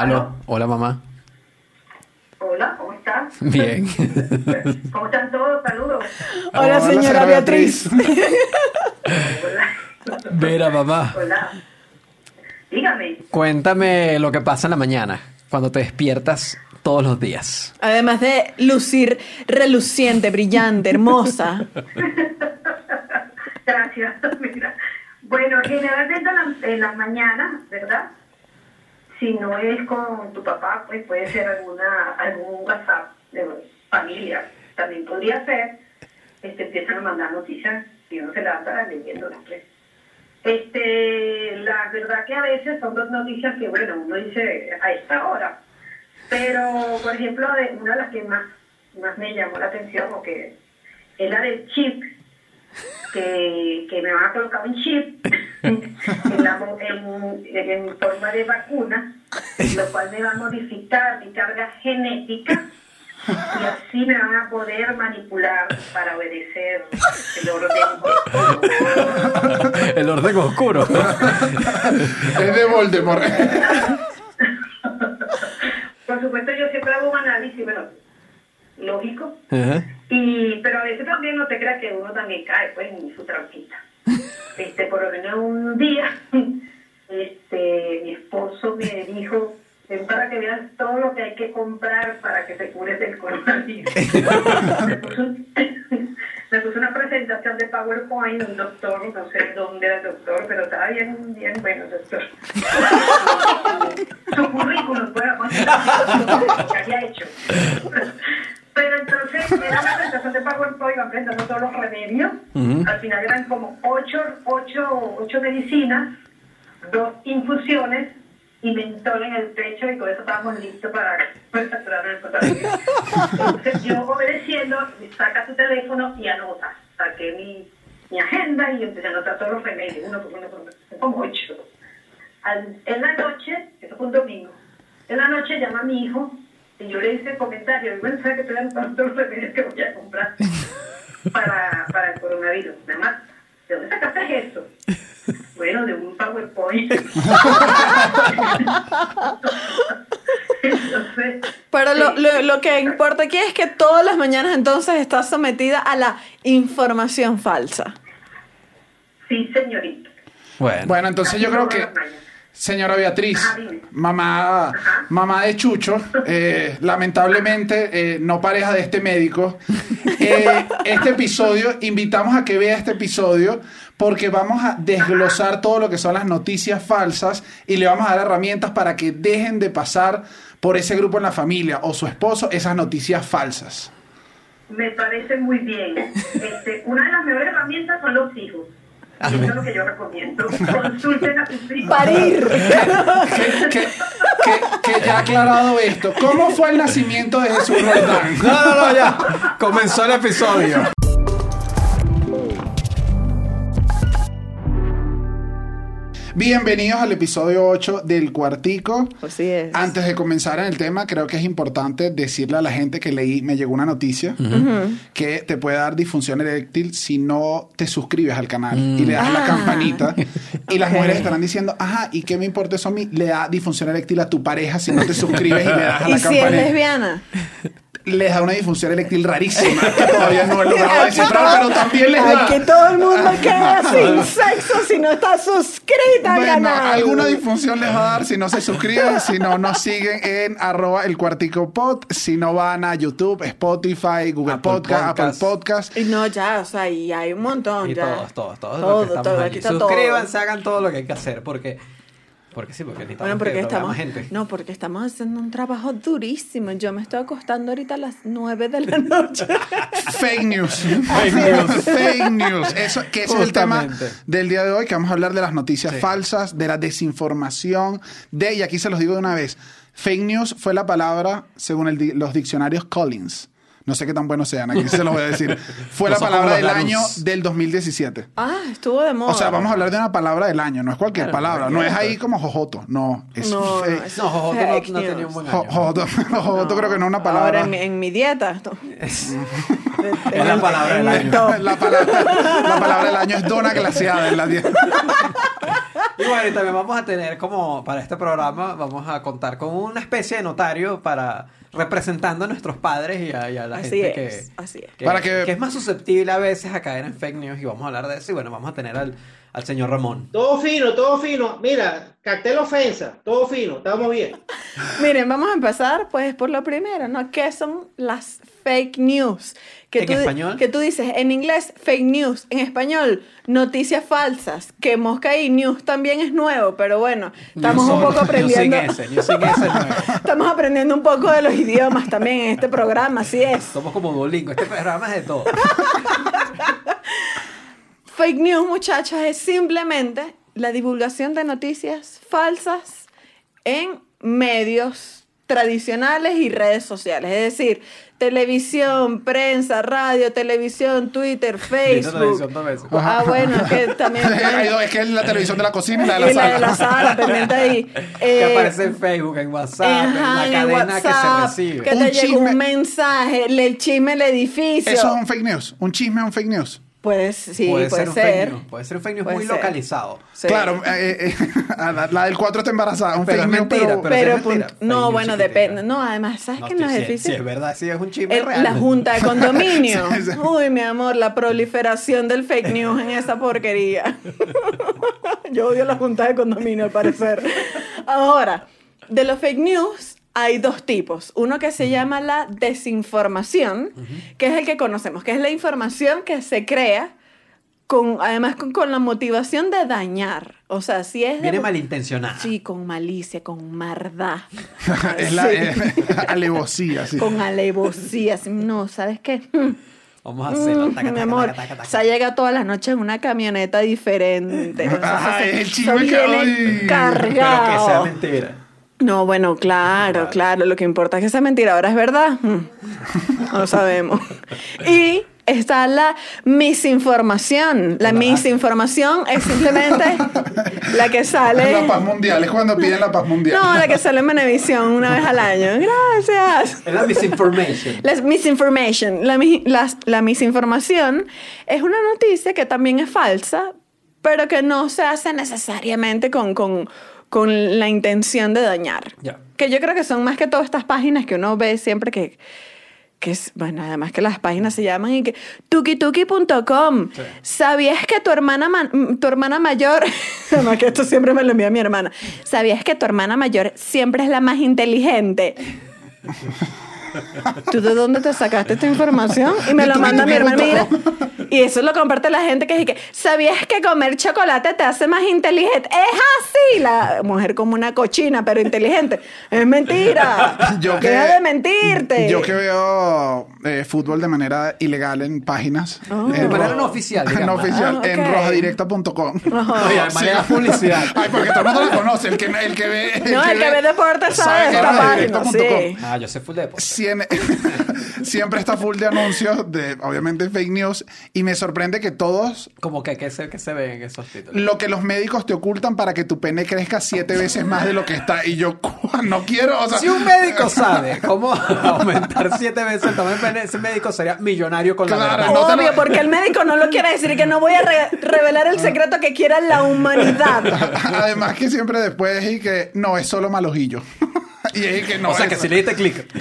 Aló, hola mamá. Hola, ¿cómo estás? Bien. ¿Cómo están todos? Saludos. Hola, Hola, señora Beatriz. Hola. Mira, mamá, Hola. Dígame. cuéntame lo que pasa en la mañana, cuando te despiertas todos los días. Además de lucir reluciente, brillante, hermosa. Gracias. Mira. Bueno, generalmente en, la- en las mañanas, ¿verdad? Si no es con tu papá, pues puede ser alguna algún WhatsApp de familia. También podría ser. Este, empiezan a mandar noticias y uno se levanta leyendo las tres. Este, la verdad que a veces son dos noticias que, bueno, uno dice a esta hora. Pero, por ejemplo, una de las que más, más me llamó la atención, porque es la del chip, que, que me van a colocar un chip en, forma de vacuna, lo cual me va a modificar mi carga genética y así me van a poder manipular para obedecer el orden. El orden oscuro. Es de Voldemort. Por supuesto, yo siempre hago un análisis, bueno, lógico, y pero a veces también no te creas que uno también cae pues en su trampita. Este, por lo menos un día, este, mi esposo me dijo, ven para que veas todo lo que hay que comprar para que te cures del coronavirus. me, puso, un- me puso una presentación de PowerPoint, un doctor, no sé dónde era el doctor, pero estaba bien, bien bueno el doctor. Su currículum, vamos a ver, que había hecho. Iban presentando todos los remedios. Al final eran como ocho, ocho, ocho medicinas, dos infusiones y mentol en el pecho y con eso estábamos listos para, para el. Entonces yo obedeciendo, saca tu teléfono y anota. Saqué mi, mi agenda y empecé a anotar todos los remedios, uno por uno por uno, como ocho. Al- en la noche, eso fue un domingo, en la noche llama a mi hijo y yo le hice el comentario, y bueno, ¿sabes que te dan todos los remedios que voy a comprar para, para el coronavirus? Nada más, ¿de dónde sacaste eso? Bueno, de un PowerPoint. Entonces, Pero lo, lo, lo que importa aquí es que todas las mañanas entonces estás sometida a la información falsa. Sí, señorita. Bueno. Bueno, entonces yo creo que. Señora Beatriz, dime. mamá, mamá de Chucho, eh, lamentablemente eh, no pareja de este médico, eh, este episodio, invitamos a que vea este episodio porque vamos a desglosar todo lo que son las noticias falsas y le vamos a dar herramientas para que dejen de pasar por ese grupo en la familia o su esposo esas noticias falsas. Me parece muy bien. Este, una de las mejores herramientas son los hijos. Eso es lo que yo recomiendo. Consulten a sus. Parir. Que, que- que- que ya aclarado esto, ¿cómo fue el nacimiento de Jesús Roldán? No, no, no, ya. Comenzó el episodio. Bienvenidos al episodio 8 del Cuartico. Así es. Antes de comenzar en el tema, creo que es importante decirle a la gente que leí, me llegó una noticia que te puede dar disfunción eréctil si no te suscribes al canal y le das a la Ah. campanita. Y las mujeres estarán diciendo, ajá, ¿y qué me importa eso a mí? Le da disfunción eréctil a tu pareja si no te suscribes y le das a ¿Y la si es campanita. lesbiana? Les da una disfunción eréctil rarísima que todavía no he logrado descifrar, pero también les da. Aquí todo el mundo queda sin sexo si no está suscrita al Bueno, canal. alguna disfunción les va a dar si no se suscriben, si no nos siguen en arroba el cuartico pod, si no van a YouTube, Spotify, Google Apple Podcast, Apple Podcast. Y No, ya, o sea, y hay un montón. Y ya. todos, todos, todos. Todo, los que estamos todo, allí. aquí está todo. Suscríbanse, hagan todo lo que hay que hacer porque. Porque sí, porque necesitamos Bueno, porque que estamos, gente. no, porque estamos haciendo un trabajo durísimo. Yo me estoy acostando ahorita a las 9 de la noche. Fake news. Fake news. Fake news. Eso, que ese es el tema del día de hoy, que vamos a hablar de las noticias Sí. falsas, de la desinformación, de, y aquí se los digo de una vez, fake news fue la palabra, según el los diccionarios Collins. No sé qué tan buenos sean, aquí se los voy a decir. Fue No la palabra del año del 2017. ah, estuvo de moda. O sea, vamos a hablar de una palabra del año, no es cualquier Claro, palabra, no es ahí como jojoto, no, es No, fake. no, es No, Jojoto fake no, no tenía un buen año. Jojoto, jojoto creo que no es una palabra. Ahora en mi, en mi dieta. Es, en es la palabra del el año. la, palabra, la palabra del año es dona glaciada en la dieta. Y bueno, y también vamos a tener como para este programa, vamos a contar con una especie de notario para representando a nuestros padres y a, y a la Así gente es, que, así es. que- Para que- que es más susceptible a veces a caer en fake news y vamos a hablar de eso. Y bueno, vamos a tener al, al señor Ramón. Todo fino, todo fino. Mira, cartel ofensa, todo fino, estamos bien. Miren, vamos a empezar pues por lo primero, ¿no? ¿Qué son las fake news? Que ¿En tú, español? Que tú dices, en inglés, fake news. En español, noticias falsas. Que mosca y news también es nuevo, pero bueno, estamos un poco on- news sin aprendiendo. ese, news sin ese. Estamos aprendiendo un poco de los idiomas también en este programa, así es. Somos como Duolingo, este programa es de todo. Fake news, muchachos, es simplemente la divulgación de noticias falsas en medios tradicionales y redes sociales. Es decir, televisión, prensa, radio, televisión, Twitter, televisión Facebook. dos veces. Ah, bueno, es que también... Es que es la televisión de la cocina y la de la y la sala. de la sala, pendiente ahí. que Eh, aparece en Facebook, en WhatsApp, ajá, en la en cadena que WhatsApp, se recibe. Que Un te chisme. un mensaje, le- el chisme el edificio. Eso es un fake news. Un chisme es un fake news. Pues sí, puede, puede, ser, un ser. fake news. Puede ser un fake news Puede muy ser. localizado. Sí. Claro, eh, eh, la, la del 4 está embarazada. Un Pero fake es news, mentira, pero, es mentira, no, bueno, depende. No, además, ¿sabes No, que en los si- si-? Si es verdad, si es un chisme El- real. la junta de condominio. Sí, sí. Uy, mi amor, la proliferación del fake news en esa porquería. Yo odio la junta de condominio, al parecer. Ahora, de los fake news hay dos tipos. Uno que se llama la desinformación, que es el que conocemos, que es la información que se crea con, además con, con la motivación de dañar. O sea, si es de- Viene malintencionada. Sí, con malicia, con maldad. es la Sí. eh, alevosía, sí. Con alevosía. así, No, ¿sabes qué? Mm, Vamos a hacerlo. Taca, mi taca, amor, taca, taca, taca. se llega todas las noches en una camioneta diferente. Entonces, Ah, el chisme que- viene uy. Pero que sea cargado. mentira. No, bueno, claro, claro. Lo que importa es que esa mentira ahora es verdad. Mm. No lo sabemos. Y está la misinformación. La Hola. misinformación es simplemente la que sale. La paz mundial, es cuando piden la paz mundial. No, la que sale en Venevisión una vez al año. Gracias. Es la misinformation. La misinformation. La, las- la misinformación es una noticia que también es falsa, pero que no se hace necesariamente con, con, con la intención de dañar. Que yo creo que son más que todas estas páginas que uno ve siempre que, que es, bueno, además que las páginas se llaman y que tukituki.com. Sí. ¿Sabías que tu hermana, ma- mm, tu hermana mayor, además que esto siempre me lo envía mi hermana, ¿sabías que tu hermana mayor siempre es la más inteligente? ¿Tú de dónde te sacaste esta información? Y me lo manda mi hermana. Mira, y eso lo comparte la gente que dice que, ¿sabías que comer chocolate te hace más inteligente? Es así. La mujer como una cochina, pero inteligente. Es mentira. Yo que- Deja de mentirte. Yo que veo eh, fútbol de manera ilegal en páginas. Oh. en De manera no oficial, no digamos. oficial, Ah, en ok. rojadirecta.com. Oye, de manera publicidad. Ay, porque todo el mundo la conoce. El que, el que ve. No, el que ve deporte sabe que esta es página, rojadirecta.com. sí. Ah, yo sé full de deporte. Sien- siempre está full de anuncios de, obviamente, fake news. Y me sorprende que todos, Como que, que, se, que se ve en esos títulos. lo que los médicos te ocultan para que tu pene crezca siete veces más de lo que está. Y yo, no quiero, o sea. Si un médico sabe cómo aumentar siete veces el tamaño del pene, ese médico sería millonario con la Claro, verdad. no Obvio, lo- porque el médico no lo quiere decir que no voy a re- revelar el secreto que quiera la humanidad. Además que siempre después y que no, es solo mal ojillo. Y es que no. o sea, es- que si le diste clic.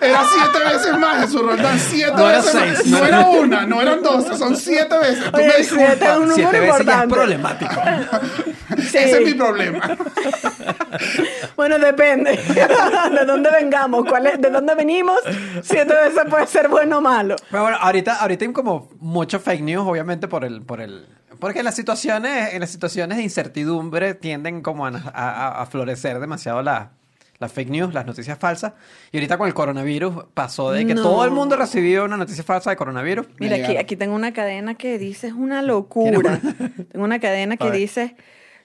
Era siete veces más Jesús Roldán, siete No era veces más. seis, No, no era era- una, no eran dos, son siete veces. Tú Oye, me siete disculpas. es un número Siete veces ya es importante. problemático. Sí. Ese es mi problema. Bueno, depende de dónde vengamos, cuál es, de dónde venimos, siete veces puede ser bueno o malo. Pero bueno, ahorita, ahorita hay como mucho fake news, obviamente, por el, por el. Porque en las situaciones, en las situaciones de incertidumbre tienden como a, a- a florecer demasiado la- las fake news, las noticias falsas. Y ahorita con el coronavirus pasó de que No. todo el mundo recibió una noticia falsa de coronavirus. Mira, aquí, aquí tengo una cadena que dice, es una locura. tengo una cadena que dice,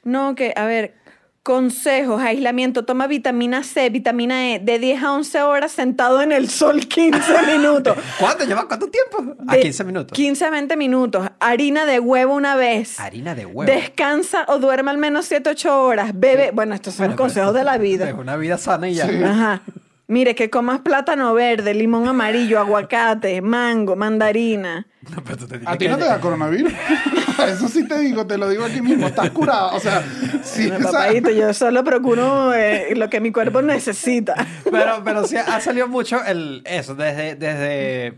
no, que, a ver, consejos, aislamiento, toma vitamina C, vitamina E, de 10 a 11 horas sentado en el sol 15 minutos. ¿Cuánto? ¿Lleva cuánto tiempo? A De 15 minutos. 15 a 20 minutos. Harina de huevo una vez. Harina de huevo. Descansa o duerme al menos 7, 8 horas. Bebe. Bueno, estos son Bueno, los consejos de la Es vida. una vida sana y ya. Ajá. Mire, que comas plátano verde, limón amarillo, aguacate, mango, mandarina. No, pero tú te ¿A ti no te da coronavirus? Eso sí te digo, te lo digo aquí mismo, estás curado. O sea, sí, No, o sea, papadito, yo solo procuro eh, lo que mi cuerpo necesita. Pero, pero sí ha salido mucho el, eso, desde, desde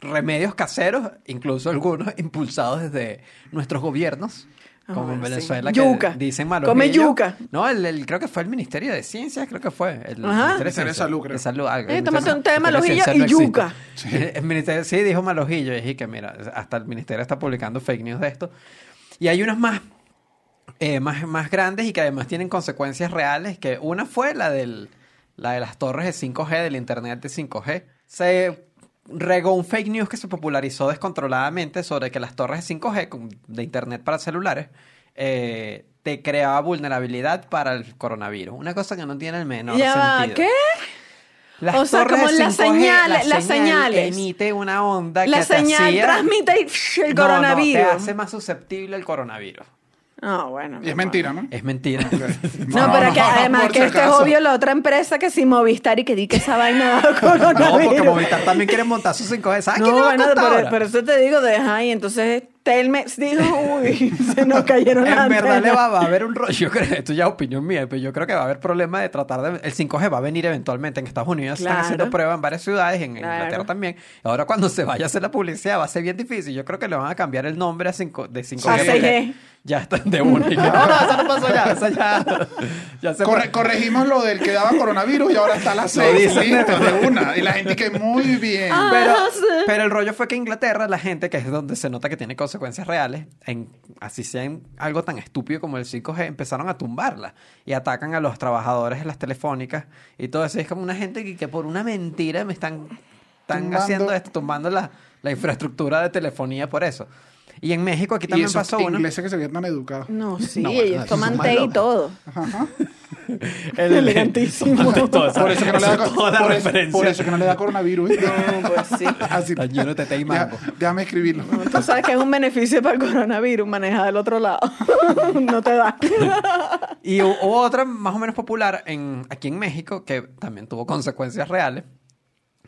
remedios caseros, incluso algunos impulsados desde nuestros gobiernos. Como en sí. Venezuela, que Yuca. dicen malojillo. Come yuca. No, el, el- creo que fue el Ministerio de Ciencias, creo que fue. El Ajá. Ministerio de Salud, creo. De Salud, algo. Eh, El tómate Ministerio- un té de malojillo y no yuca. existe. El ministerio sí dijo malojillo y dije que mira, hasta el ministerio está publicando fake news de esto. Y hay unas más, eh, más, más grandes y que además tienen consecuencias reales, que una fue la, del, la de las torres de 5G, del internet de 5G. Se regó un fake news que se popularizó descontroladamente sobre que las torres de 5G con- de internet para celulares eh, te creaba vulnerabilidad para el coronavirus. Una cosa que no tiene el menor Ya sentido. ¿qué? Las O sea, torres como las 5G, señales- la las señal señales. emite una onda La que te señal hacía- transmite el, el No, no, coronavirus. te hace más susceptible al coronavirus. No, bueno. y es mentira, ¿no? Es mentira. No, pero que además por que si este es acaso. obvio la otra empresa que si Movistar y que di que esa vaina da No, coronavirus. porque Movistar también quiere montar sus 5G. ¿Sabes No, quién le va a bueno, contar pero, ahora? pero eso te digo, deja y entonces Telmex dijo, uy, se nos cayeron las En verdad le antenas. va, va a haber un rollo, yo creo, esto ya es opinión mía, pero yo creo que va a haber problema de tratar de... El 5G va a venir eventualmente en Estados Unidos, están Claro. haciendo pruebas en varias ciudades, en Claro. Inglaterra también. Ahora cuando se vaya a hacer la publicidad va a ser bien difícil, yo creo que le van a cambiar el nombre a 5, de 5G. A porque 6G. Ya está de una. y que, no, no, eso no pasó ya, eso ya... ya se Corre- corregimos lo del que daba coronavirus y ahora está la seis, listo, de una. Y la gente que muy bien. Ah. Pero, sí. pero el rollo fue que Inglaterra, la gente, que es donde se nota que tiene consecuencias reales, en, así sea en algo tan estúpido como el 5G, empezaron a tumbarla y atacan a los trabajadores de las telefónicas y todo eso. Y es como una gente que, que por una mentira me están, están Tumbando. haciendo esto, tumbando la, la infraestructura de telefonía por eso. Y en México aquí y también esos pasó uno. ingleses que se veían tan educados. No, sí, No, bueno, ellos esos toman té y todo. El- Elegantísimo. Todo eso. Por eso que no le da, Eso la por eso- por eso que no le da coronavirus. No, pues sí. Así. Está lleno de té y Deja- mango. Déjame escribirlo. Tú sabes que es un beneficio para el coronavirus manejar del otro lado. no te da. Y hu- hubo otra más o menos popular en, aquí en México que también tuvo consecuencias reales,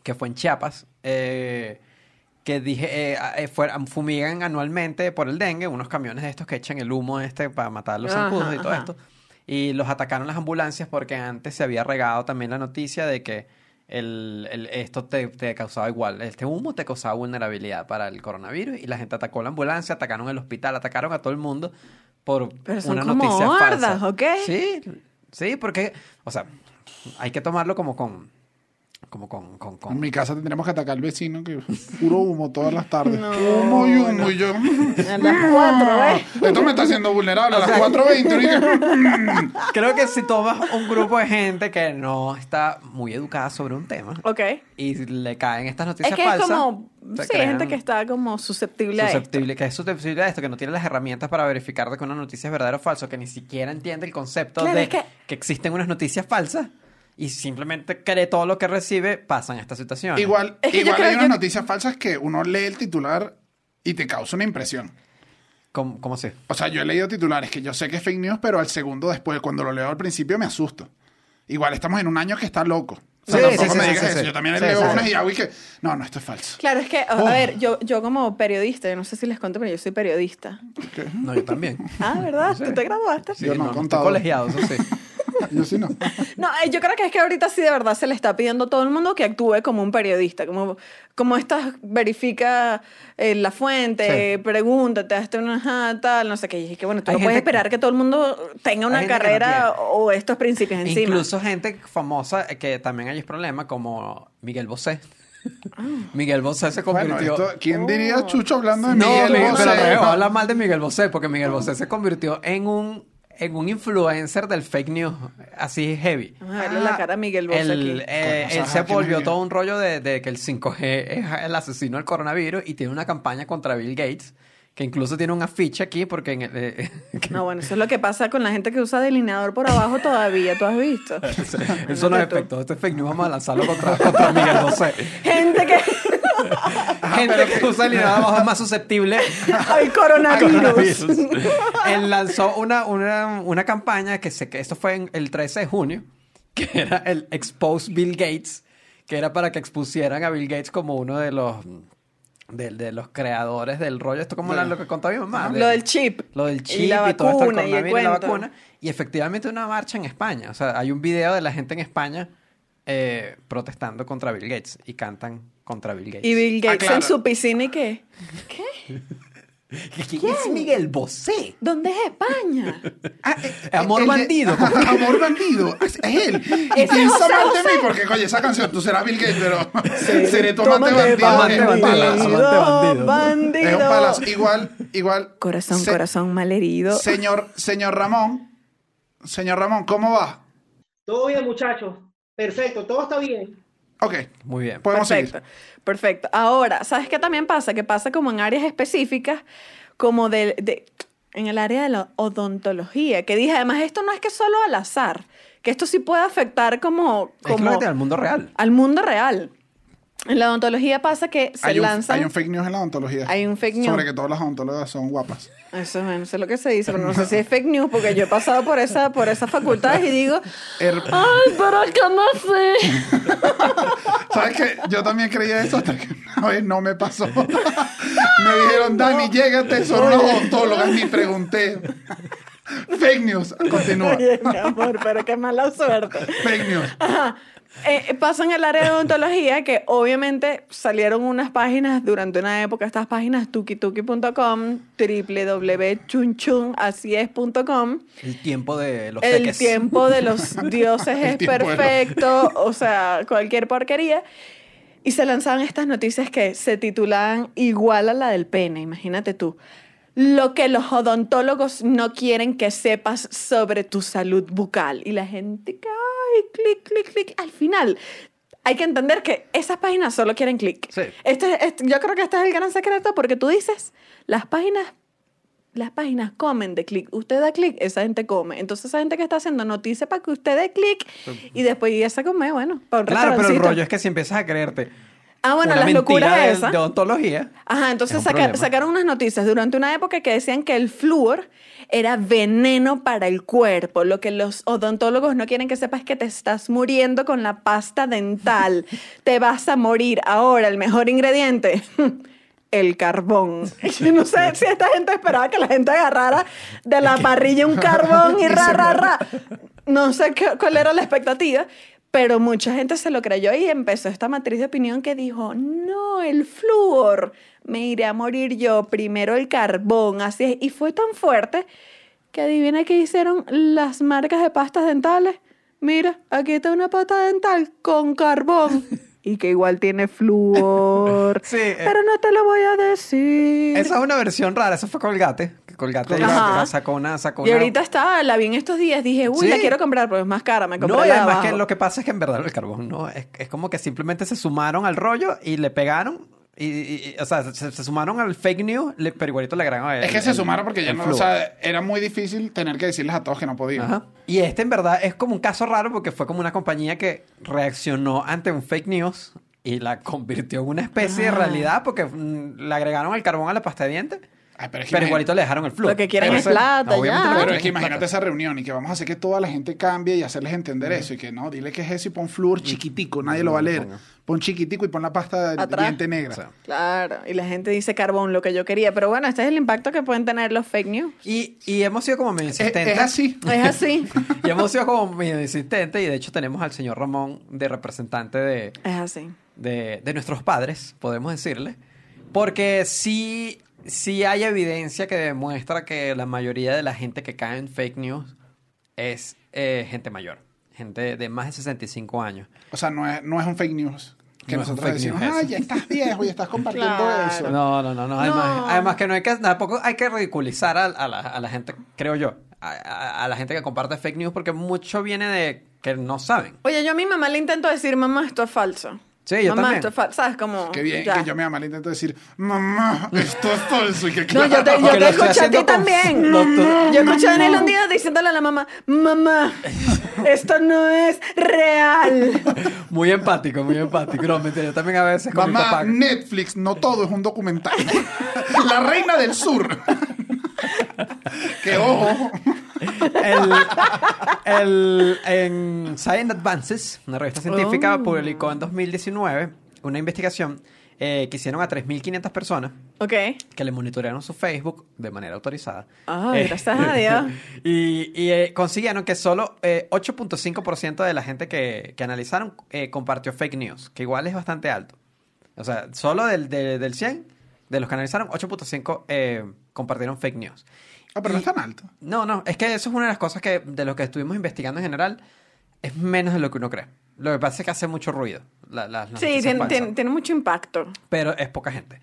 que fue en Chiapas, eh, que dije, eh, eh, fumigan anualmente por el dengue, unos camiones de estos que echan el humo este para matar a los Ajá, zancudos y todo ajá. esto. Y los atacaron las ambulancias porque antes se había regado también la noticia de que el, el- esto te, te causaba igual, este humo te causaba vulnerabilidad para el coronavirus y la gente atacó la ambulancia, atacaron el hospital, atacaron a todo el mundo por Pero son una como noticia hordas, falsa. ¿ok? Sí, sí, porque, o sea, hay que tomarlo como con, como con, con, con- En mi casa tendremos que atacar al vecino que puro humo todas las tardes. No, humo y humo y yo. A las cuatro, ¿eh? Esto me está haciendo vulnerable a O las sea- 4.20. y que- Creo que si tomas un grupo de gente que no está muy educada sobre un tema Ok. y le caen estas Es noticias que es falsas, como. se Sí, crean gente que está como susceptible a esto. susceptible, que es susceptible a esto, que no tiene las herramientas para verificar de que una noticia es verdadera o falsa, que ni siquiera entiende el concepto Claro, de es que- que existen unas noticias falsas y simplemente cree todo lo que recibe, pasan estas situaciones. Igual, Es que yo igual creo hay unas que- noticias falsas que uno lee el titular y te causa una impresión. ¿Cómo, cómo así? O sea, yo he leído titulares que yo sé que es fake news, pero al segundo después, cuando lo leo al principio, me asusto. Igual estamos en un año que está loco. O sea, Sí, tampoco sí, me sí, digas sí, eso. sí. Yo también leo unas y hago y que, no, no, esto es falso. Claro, es que, a Oh. ver, yo, yo como periodista, yo no sé si les conté, pero yo soy periodista. No, yo también. Ah, ¿verdad? Sí. ¿Tú te graduaste? Sí, Yo no, no, estoy contador. colegiado, eso sí. Yo sí no. No, eh, yo creo que es que ahorita sí de verdad se le está pidiendo a todo el mundo que actúe como un periodista, como, como estas verifica eh, la fuente, Sí. pregúntate, hazte una ajá, tal, no sé qué. Y es que bueno, tú Hay no puedes esperar que todo el mundo tenga una que no carrera tiene. o estos principios encima. Incluso gente famosa eh, que también hay problemas, como Miguel Bosé. Miguel Bosé se Bueno, convirtió... esto, ¿quién diría Chucho hablando de no, Miguel Miguel, Bosé? pero No. habla mal de Miguel Bosé, porque Miguel Bosé se convirtió en un, en un influencer del fake news, así heavy. Vamos a verle la cara a Miguel aquí. eh, él ¿sabes se volvió todo un rollo de, de que el 5G es el asesino del coronavirus y tiene una campaña contra Bill Gates, que incluso tiene un afiche aquí porque... En el- eh, que- No, bueno, eso es lo que pasa con la gente que usa delineador por abajo todavía, ¿tú has visto? Eso no es efecto. Este fake news vamos a lanzarlo contra, contra Miguel Bosé. Gente que... Gente que usa el dinero abajo es más susceptible Hay coronavirus. coronavirus. Él lanzó una, una, una campaña que, se, que esto fue en el 13 de junio, que era el Expose Bill Gates, que era para que expusieran a Bill Gates como uno de los de, de los creadores del rollo. Esto como la- lo que contaba mi mamá. Lo del chip. Lo del chip Y la y, todo esto, vacuna, y el y la vacuna. Y efectivamente una marcha en España. O sea, hay un video de la gente en España eh, protestando contra Bill Gates y cantan contra Bill Gates. Y Bill Gates Ah, claro. en su piscina y qué. ¿Qué? ¿Quién es Miguel Bosé? ¿Dónde es España? Ah, eh, Amor el de- bandido. Amor bandido. Es él. Y piensa mal de mí porque, oye, esa canción, tú serás Bill Gates, pero seré tomate, bandido. Tomate bandido. bandido. bandido. Es un palazo. Igual, igual. Corazón, Se- corazón malherido. Señor, señor Ramón. Señor Ramón, ¿cómo va? Todo bien, muchachos. Perfecto, todo está bien. Ok, Muy bien. podemos Perfecto, seguir. perfecto. Ahora, ¿sabes qué también pasa? Que pasa como en áreas específicas, como de, de- en el área de la odontología, que dije, además, esto no es que solo al azar, que esto sí puede afectar como, Es que como lo que al mundo real. al mundo real. En la odontología pasa que se Hay un, lanzan... hay un fake news en la odontología. Hay un fake news. Sobre que todas las odontólogas son guapas. Eso, bueno, eso es lo que se dice, pero no sé si es fake news, porque yo he pasado por esa, por esas facultades y digo, Er- ay, pero que no sé. ¿Sabes qué? Yo también creía eso hasta que una vez no me pasó. me dijeron, Dani, llégate, son unas odontólogas. Ni pregunté. Fake news. Continúa. Oye, mi amor, pero qué mala suerte. Fake news. Ajá. Eh, pasa en el área de odontología que obviamente salieron unas páginas durante una época, estas páginas tukituki.com, www.chunchunasies.com. El tiempo de los El teques. tiempo de los dioses es los- perfecto, o sea, cualquier porquería. Y se lanzaban estas noticias que se titulaban igual a la del pene, imagínate tú. Lo que los odontólogos no quieren que sepas sobre tu salud bucal. Y la gente que, ay, clic, clic, clic. Al final, hay que entender que esas páginas solo quieren clic. Sí. Este, este- yo creo que este es el gran secreto porque tú dices, las páginas las páginas comen de clic. Usted da clic, esa gente come. Entonces, esa gente que está haciendo noticia para que usted dé clic y después ya se come, bueno, para un Claro, pero el rollo es que si empiezas a creerte Ah, bueno, una las locuras de, esas. de odontología. Ajá, es entonces un saca- sacaron unas noticias durante una época que decían que el flúor era veneno para el cuerpo. Lo que los odontólogos no quieren que sepas es que te estás muriendo con la pasta dental. te vas a morir. Ahora, el mejor ingrediente. El carbón. Yo no sé si esta gente esperaba que la gente agarrara de la parrilla un carbón y ra, ra, ra. No sé qué- cuál era la expectativa, pero mucha gente se lo creyó y empezó esta matriz de opinión que dijo, no, el flúor, me iré a morir yo, primero el carbón, así es. Y fue tan fuerte que adivina qué hicieron las marcas de pastas dentales. Mira, aquí está una pasta dental con carbón. Y que igual tiene flúor. Sí, eh. Pero no te lo voy a decir. Esa es una versión rara. Eso fue Colgate. Colgate sacó una... Sacó Y ahorita está, la vi en estos días, dije, uy, Sí. la quiero comprar, pero es más cara, me compré No, y además abajo. que lo que pasa es que en verdad el carbón no es, es como que simplemente se sumaron al rollo y le pegaron y, y- y- o sea, se, se sumaron al fake news, le- pero igualito le agregaron el- Es que se el- sumaron porque ya no, o sea, era muy difícil tener que decirles a todos que no podían. Ajá. Y este en verdad es como un caso raro porque fue como una compañía que reaccionó ante un fake news y la convirtió en una especie de Ah. realidad porque mm, le agregaron el carbón a la pasta de dientes, Ay, pero es que pero igualito le dejaron el flujo. Lo que quieren Pero es plata, ya. Pero es que imagínate esa reunión y que vamos a hacer que toda la gente cambie y hacerles entender eso y que no, dile que es eso y pon flúor chiquitico, nadie lo va a leer. Pon chiquitico y pon la pasta de Atrás. diente negra. O sea, Claro, y la gente dice carbón, lo que yo quería. Pero bueno, este es el impacto que pueden tener los fake news. Y, y hemos sido como medio es, insistentes. es así. Es así, Y hemos sido como medio insistentes y de hecho tenemos al señor Ramón de representante de, es así. de, de nuestros padres, podemos decirle. Porque sí, sí hay evidencia que demuestra que la mayoría de la gente que cae en fake news es eh, gente mayor. Gente de más de 65 años. O sea, no es, no es un fake news. Que No nosotros fake decimos, news ah, eso". ya estás viejo y estás compartiendo Claro. eso. No, no, no, no. Además, No. además que no hay que, tampoco hay que ridiculizar a, a la, a la gente, creo yo, a, a- a la gente que comparte fake news porque mucho viene de que no saben. Oye, yo a mi mamá le intento decir, mamá, esto es falso. Sí, yo mamá, también. esto es. ¿Sabes? Como. Qué bien ya. que yo me mamá le intento decir, mamá, esto es falso. Y que No, yo te, yo te escuché a ti también. Tú- Yo escuché a Daniel un día diciéndole a la mamá, mamá, esto no es real. Muy empático, muy empático. No, mentira, yo también a veces con mi Mamá, papá. Netflix, no todo es un documental. La reina del sur. que ojo. El, el- en Science Advances, una revista científica, Oh. publicó en 2019 una investigación eh, que hicieron a 3.500 personas que le monitorearon su Facebook de manera autorizada. Ay, Eh, gracias a Dios. y y, eh, consiguieron que solo eh, 8.5% de la gente que, que analizaron eh, compartió fake news, que igual es bastante alto. O sea, solo del, de- del 100, de los que analizaron, 8.5 eh, compartieron fake news. Ah, pero no es tan alto. No, no, es que eso es una de las cosas que de lo que estuvimos investigando en general, es menos de lo que uno cree. Lo que pasa es que hace mucho ruido. la- las- las Sí, tiene, falsas tiene, tiene mucho impacto. pero es poca gente.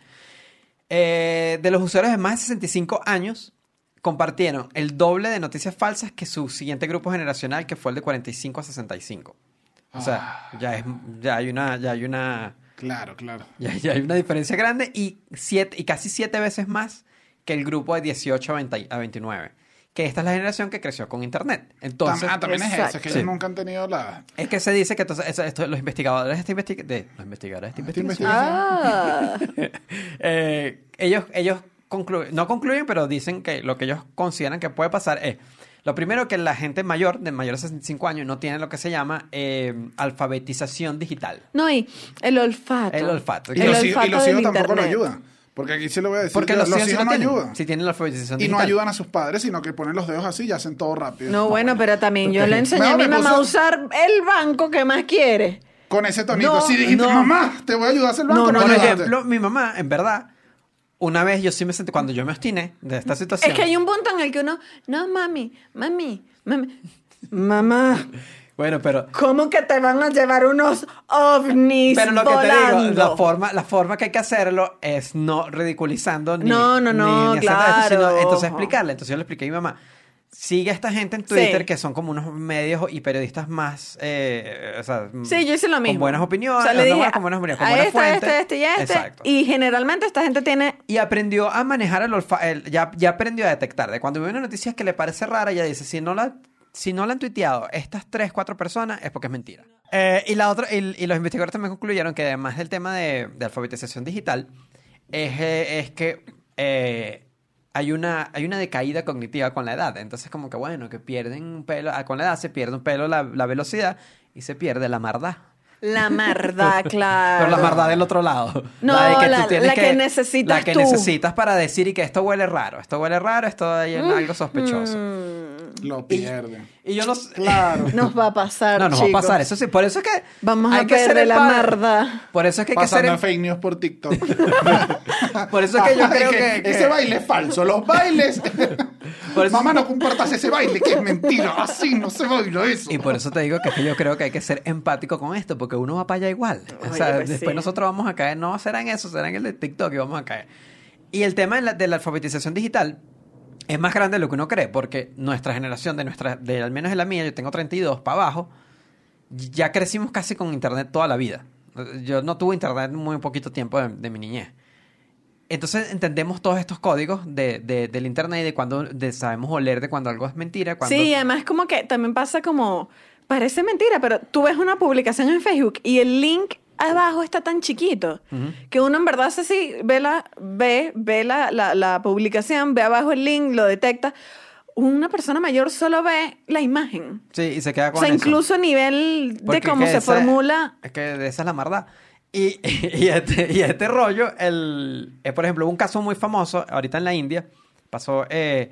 Eh, de los usuarios de más de 65 años, compartieron el doble de noticias falsas que su siguiente grupo generacional, que fue el de 45 a 65. O sea, ya, es, ya hay una, ya hay una, Claro, claro. ya, ya hay una diferencia grande y, siete, y casi siete veces más que el grupo de 18 a, 20 a 29. Que esta es la generación que creció con Internet. Entonces, ah, también es eso, es que Sí. ellos nunca han tenido la... es que se dice que entonces, eso- esto- los investigadores de esta, investig- de, los investigadores de investigación Ah, Eh, ellos, ellos concluyen, no concluyen, pero dicen que lo que ellos consideran que puede pasar es, lo primero que la gente mayor, de mayores de 65 años, no tiene lo que se llama eh, alfabetización digital. no, y el olfato. El olfato. Y El los, y olfato los hijos tampoco lo ayudan. Porque aquí sí lo voy a decir. Porque yo, los, hijos, sí hijos no tienen, ayudan. sí tienen la alfabetización Y no ayudan a sus padres, sino que ponen los dedos así y hacen todo rápido. No, bueno, pero también yo le enseñé a mi mamá a usar el banco que más quiere. Con ese tonito. No, sí dijiste, no. mamá, te voy a ayudar a hacer el No, banco. no, Por no no, ayudaste. ejemplo, mi mamá, en verdad, una vez yo sí me sentí, cuando yo me obstiné de esta situación. Es que hay un punto en el que uno, no, mami, mami, mami, mamá, Bueno, pero ¿cómo que te van a llevar unos ovnis Pero lo que te volando? digo, la forma, la forma que hay que hacerlo es no ridiculizando ni, No, no, ni- no, ni haciendo eso, sino claro. entonces explicarle. Entonces yo le expliqué a mi mamá. Sigue a esta gente en Twitter Sí. que son como unos medios y periodistas más, eh, o sea, Sí, yo hice lo mismo. Con buenas opiniones, O sea, le no dije, buenas, con buenas opiniones, con a buenas este, fuentes. este, este y este. Exacto. Y generalmente esta gente tiene... Y aprendió a manejar el olfato, ya, ya aprendió a detectar. De cuando ve una noticia que le parece rara, ella dice, si no la, si no la han tuiteado estas tres, cuatro personas, es porque es mentira. Eh, y, la otra, y, y los investigadores también concluyeron que además del tema de, de alfabetización digital, es, eh, es que eh, hay, una, hay una decaída cognitiva con la edad. Entonces como que bueno, que pierden un pelo, ah, con la edad se pierde un pelo la, la velocidad y se pierde la mardad. La mardad, claro. Pero la mardad del otro lado. No, de la- tú tienes la que necesitas La que tú. necesitas para decir y que esto huele raro. Esto huele raro, esto hay algo sospechoso. Mm, Lo pierden. Y yo no sé... Claro. nos va a pasar, No, nos va a chicos. pasar. Eso sí, por eso es que... Vamos a hay que ser perder la mardad. Por eso es que hay que ser... Pasando el- fake news por TikTok. Por eso es que yo creo que... que- Ese baile es falso. Los bailes... Por eso- Mamá, no compartas ese baile, que es mentira. Así no se baila eso. Y por eso te digo que, es que yo creo que hay que ser empático con esto, porque uno va para allá igual. o Oye, sea, pues después sí. nosotros vamos a caer, no será en eso, será en el de TikTok y vamos a caer. Y el tema de la, de la alfabetización digital es más grande de lo que uno cree, porque nuestra generación, de nuestra, de al menos de la mía, yo tengo 32 para abajo, ya crecimos casi con internet toda la vida. Yo no tuve internet muy poquito tiempo de, mi niñez. Entonces entendemos todos estos códigos de, de- del internet y de cuando de, sabemos oler de cuando algo es mentira. Sí, además como que también pasa como... Parece mentira, pero tú ves una publicación en Facebook y el link abajo está tan chiquito que uno en verdad hace así, ve la, ve, ve la, la, la publicación, ve abajo el link, lo detecta. Una persona mayor solo ve la imagen. Sí, y se queda O con sea, eso. incluso a nivel Porque de cómo que se esa- formula... Es que esa es la maldad. Y, y, este, y este rollo, el, eh, por ejemplo, un caso muy famoso ahorita en la India. Pasó eh,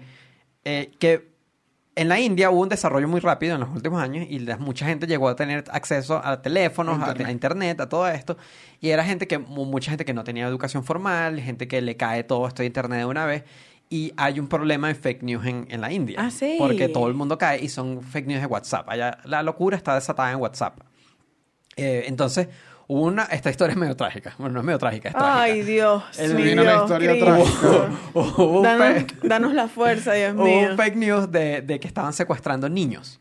eh, que en la India hubo un desarrollo muy rápido en los últimos años y la- mucha gente llegó a tener acceso a teléfonos, a, Internet. a internet, a todo esto. Y era gente que, mu- mucha gente que no tenía educación formal, gente que le cae todo esto de internet de una vez. Y hay un problema de fake news en, en la India. Ah, sí. Porque todo el mundo cae y son fake news de WhatsApp. Allá, la locura está desatada en WhatsApp. Eh, entonces, hubo una. Esta historia es medio trágica. Bueno, no es medio trágica, es trágica. Ay, Dios El- mío, vino la historia. Hubo un Danos, danos la fuerza, Dios hubo mío. un fake news de, de que estaban secuestrando niños.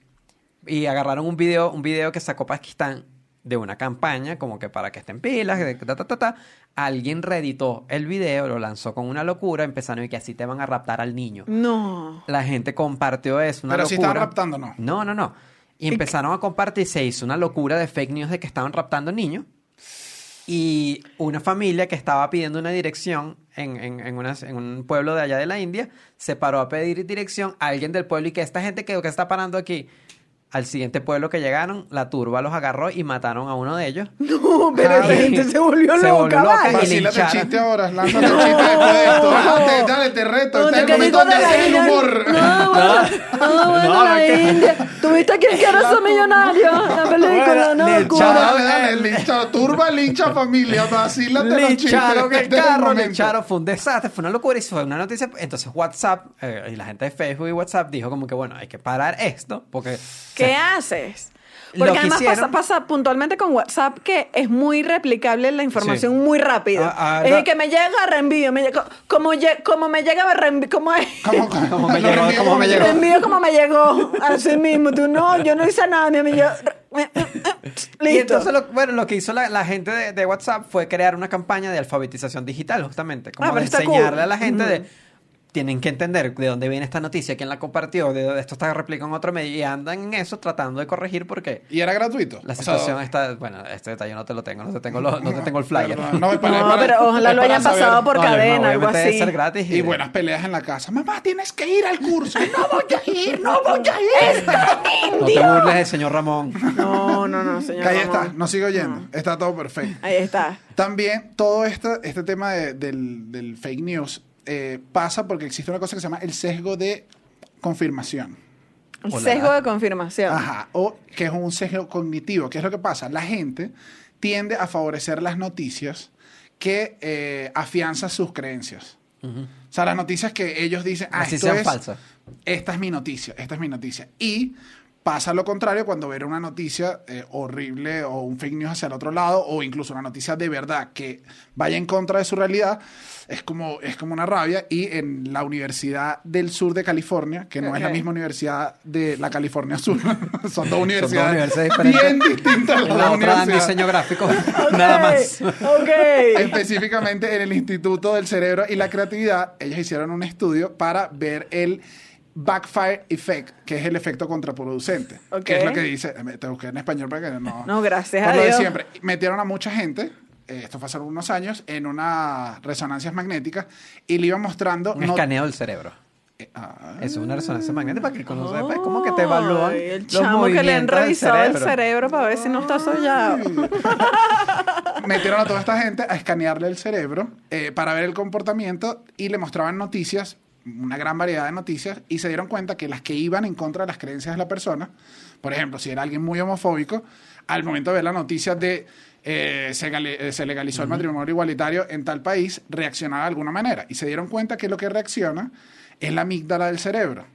Y agarraron un video, un video que sacó Pakistán de una campaña, como que para que estén pilas, de ta, ta, ta, ta. Alguien reeditó el video, lo lanzó con una locura, empezaron y que así te van a raptar al niño. No. La gente compartió eso, una Pero si estaban raptando, no. No, no, no. Y empezaron a compartir, se hizo una locura de fake news de que estaban raptando niños. Y una familia que estaba pidiendo una dirección en, en, en, un pueblo de allá de la India se paró a pedir dirección a alguien del pueblo y que esta gente que, que está parando aquí, Al siguiente pueblo que llegaron, la turba los agarró y mataron a uno de ellos. No, pero esa gente se volvió se loca, volvió loca y Vacílate el lincharon. chiste ahora, lánzate el chiste después de esto. Dale, dale, te reto. No, este es te el momento donde hacer el humor. No, bueno, no, bueno, No, la que- India. ¿Tuviste quién quiere ser millonario? La película, no, le locura. Dale, dale, lincha, turba, lincha familia, vacílate los chistes. Lincharon el carro, lincharon, fue un desastre, fue una locura y fue una noticia. Entonces WhatsApp eh, y la gente de Facebook y WhatsApp dijo como que bueno, hay que parar esto porque... ¿Qué haces? Lo Porque que además hicieron- pasa, pasa puntualmente con WhatsApp que es muy replicable la información Sí. muy rápido. Ah, ah, es el que me llega, reenvío. Me llega, como, como me llega, me reenvío. Como es? ¿Cómo, me llegó, como me llegó. Reenvío como me llegó. Así mismo. Tú no, yo no hice nada, mi amigo. Yo- Y Listo. entonces, lo, bueno, lo que hizo la, la gente de, de WhatsApp fue crear una campaña de alfabetización digital, justamente. Como Ah, de enseñarle cool. a la gente de... Tienen que entender de dónde viene esta noticia, quién la compartió, de dónde esto está replicado en otro medio y andan en eso tratando de corregir porque Y era gratuito. la O sea, situación está... Bueno, este detalle no te lo tengo, no te tengo, los- no te tengo el flyer. no, para- pero ojalá lo hayan saber. pasado por No, cadena, algo así. ser gratis. Y buenas peleas en la casa. Mamá, tienes que ir al curso. No voy a ir, no voy a ir. No te burles del señor Ramón. No, no, no, señor. Que ahí Ramón. está, no sigo oyendo. Está todo perfecto. Ahí está. También todo este, este tema de- del, del fake news eh, pasa porque existe una cosa que se llama el sesgo de confirmación. El sesgo de confirmación. Ajá. O que es un sesgo cognitivo. ¿Qué es lo que pasa? La gente tiende a favorecer las noticias que eh, afianzan sus creencias. O sea, las noticias que ellos dicen, ah, Así esto sean es, falsas. esta es mi noticia, esta es mi noticia. Y pasa lo contrario cuando ver una noticia eh, horrible o un fake news hacia el otro lado o incluso una noticia de verdad que vaya en contra de su realidad, es como, es como una rabia. Y en la Universidad del Sur de California, que no es la misma universidad de la California Sur, son dos universidades, universidades diferentes. bien distintas las En la otra universidades. diseño gráfico. Nada más. Ok. Específicamente en el Instituto del Cerebro y la Creatividad, ellos hicieron un estudio para ver el backfire effect, que es el efecto contraproducente. Ok. Que es lo que dice, eh, te busqué en español para que no... No, gracias por a lo de Dios. siempre. Metieron a mucha gente, eh, esto fue hace unos años, en unas resonancias magnéticas y le iban mostrando... Un no- escaneo del cerebro. eh, ah, Eso es una resonancia magnética para que conoce. Es como que te evalúan. Ay, el los chamo que le han revisado el cerebro para ver si no está sollado. metieron a toda esta gente a escanearle el cerebro eh, para ver el comportamiento y le mostraban noticias, una gran variedad de noticias, y se dieron cuenta que las que iban en contra de las creencias de la persona, por ejemplo, si era alguien muy homofóbico, al momento de ver la noticia de eh, se, eh, se legalizó el matrimonio igualitario en tal país, reaccionaba de alguna manera. Y se dieron cuenta que lo que reacciona es la amígdala del cerebro.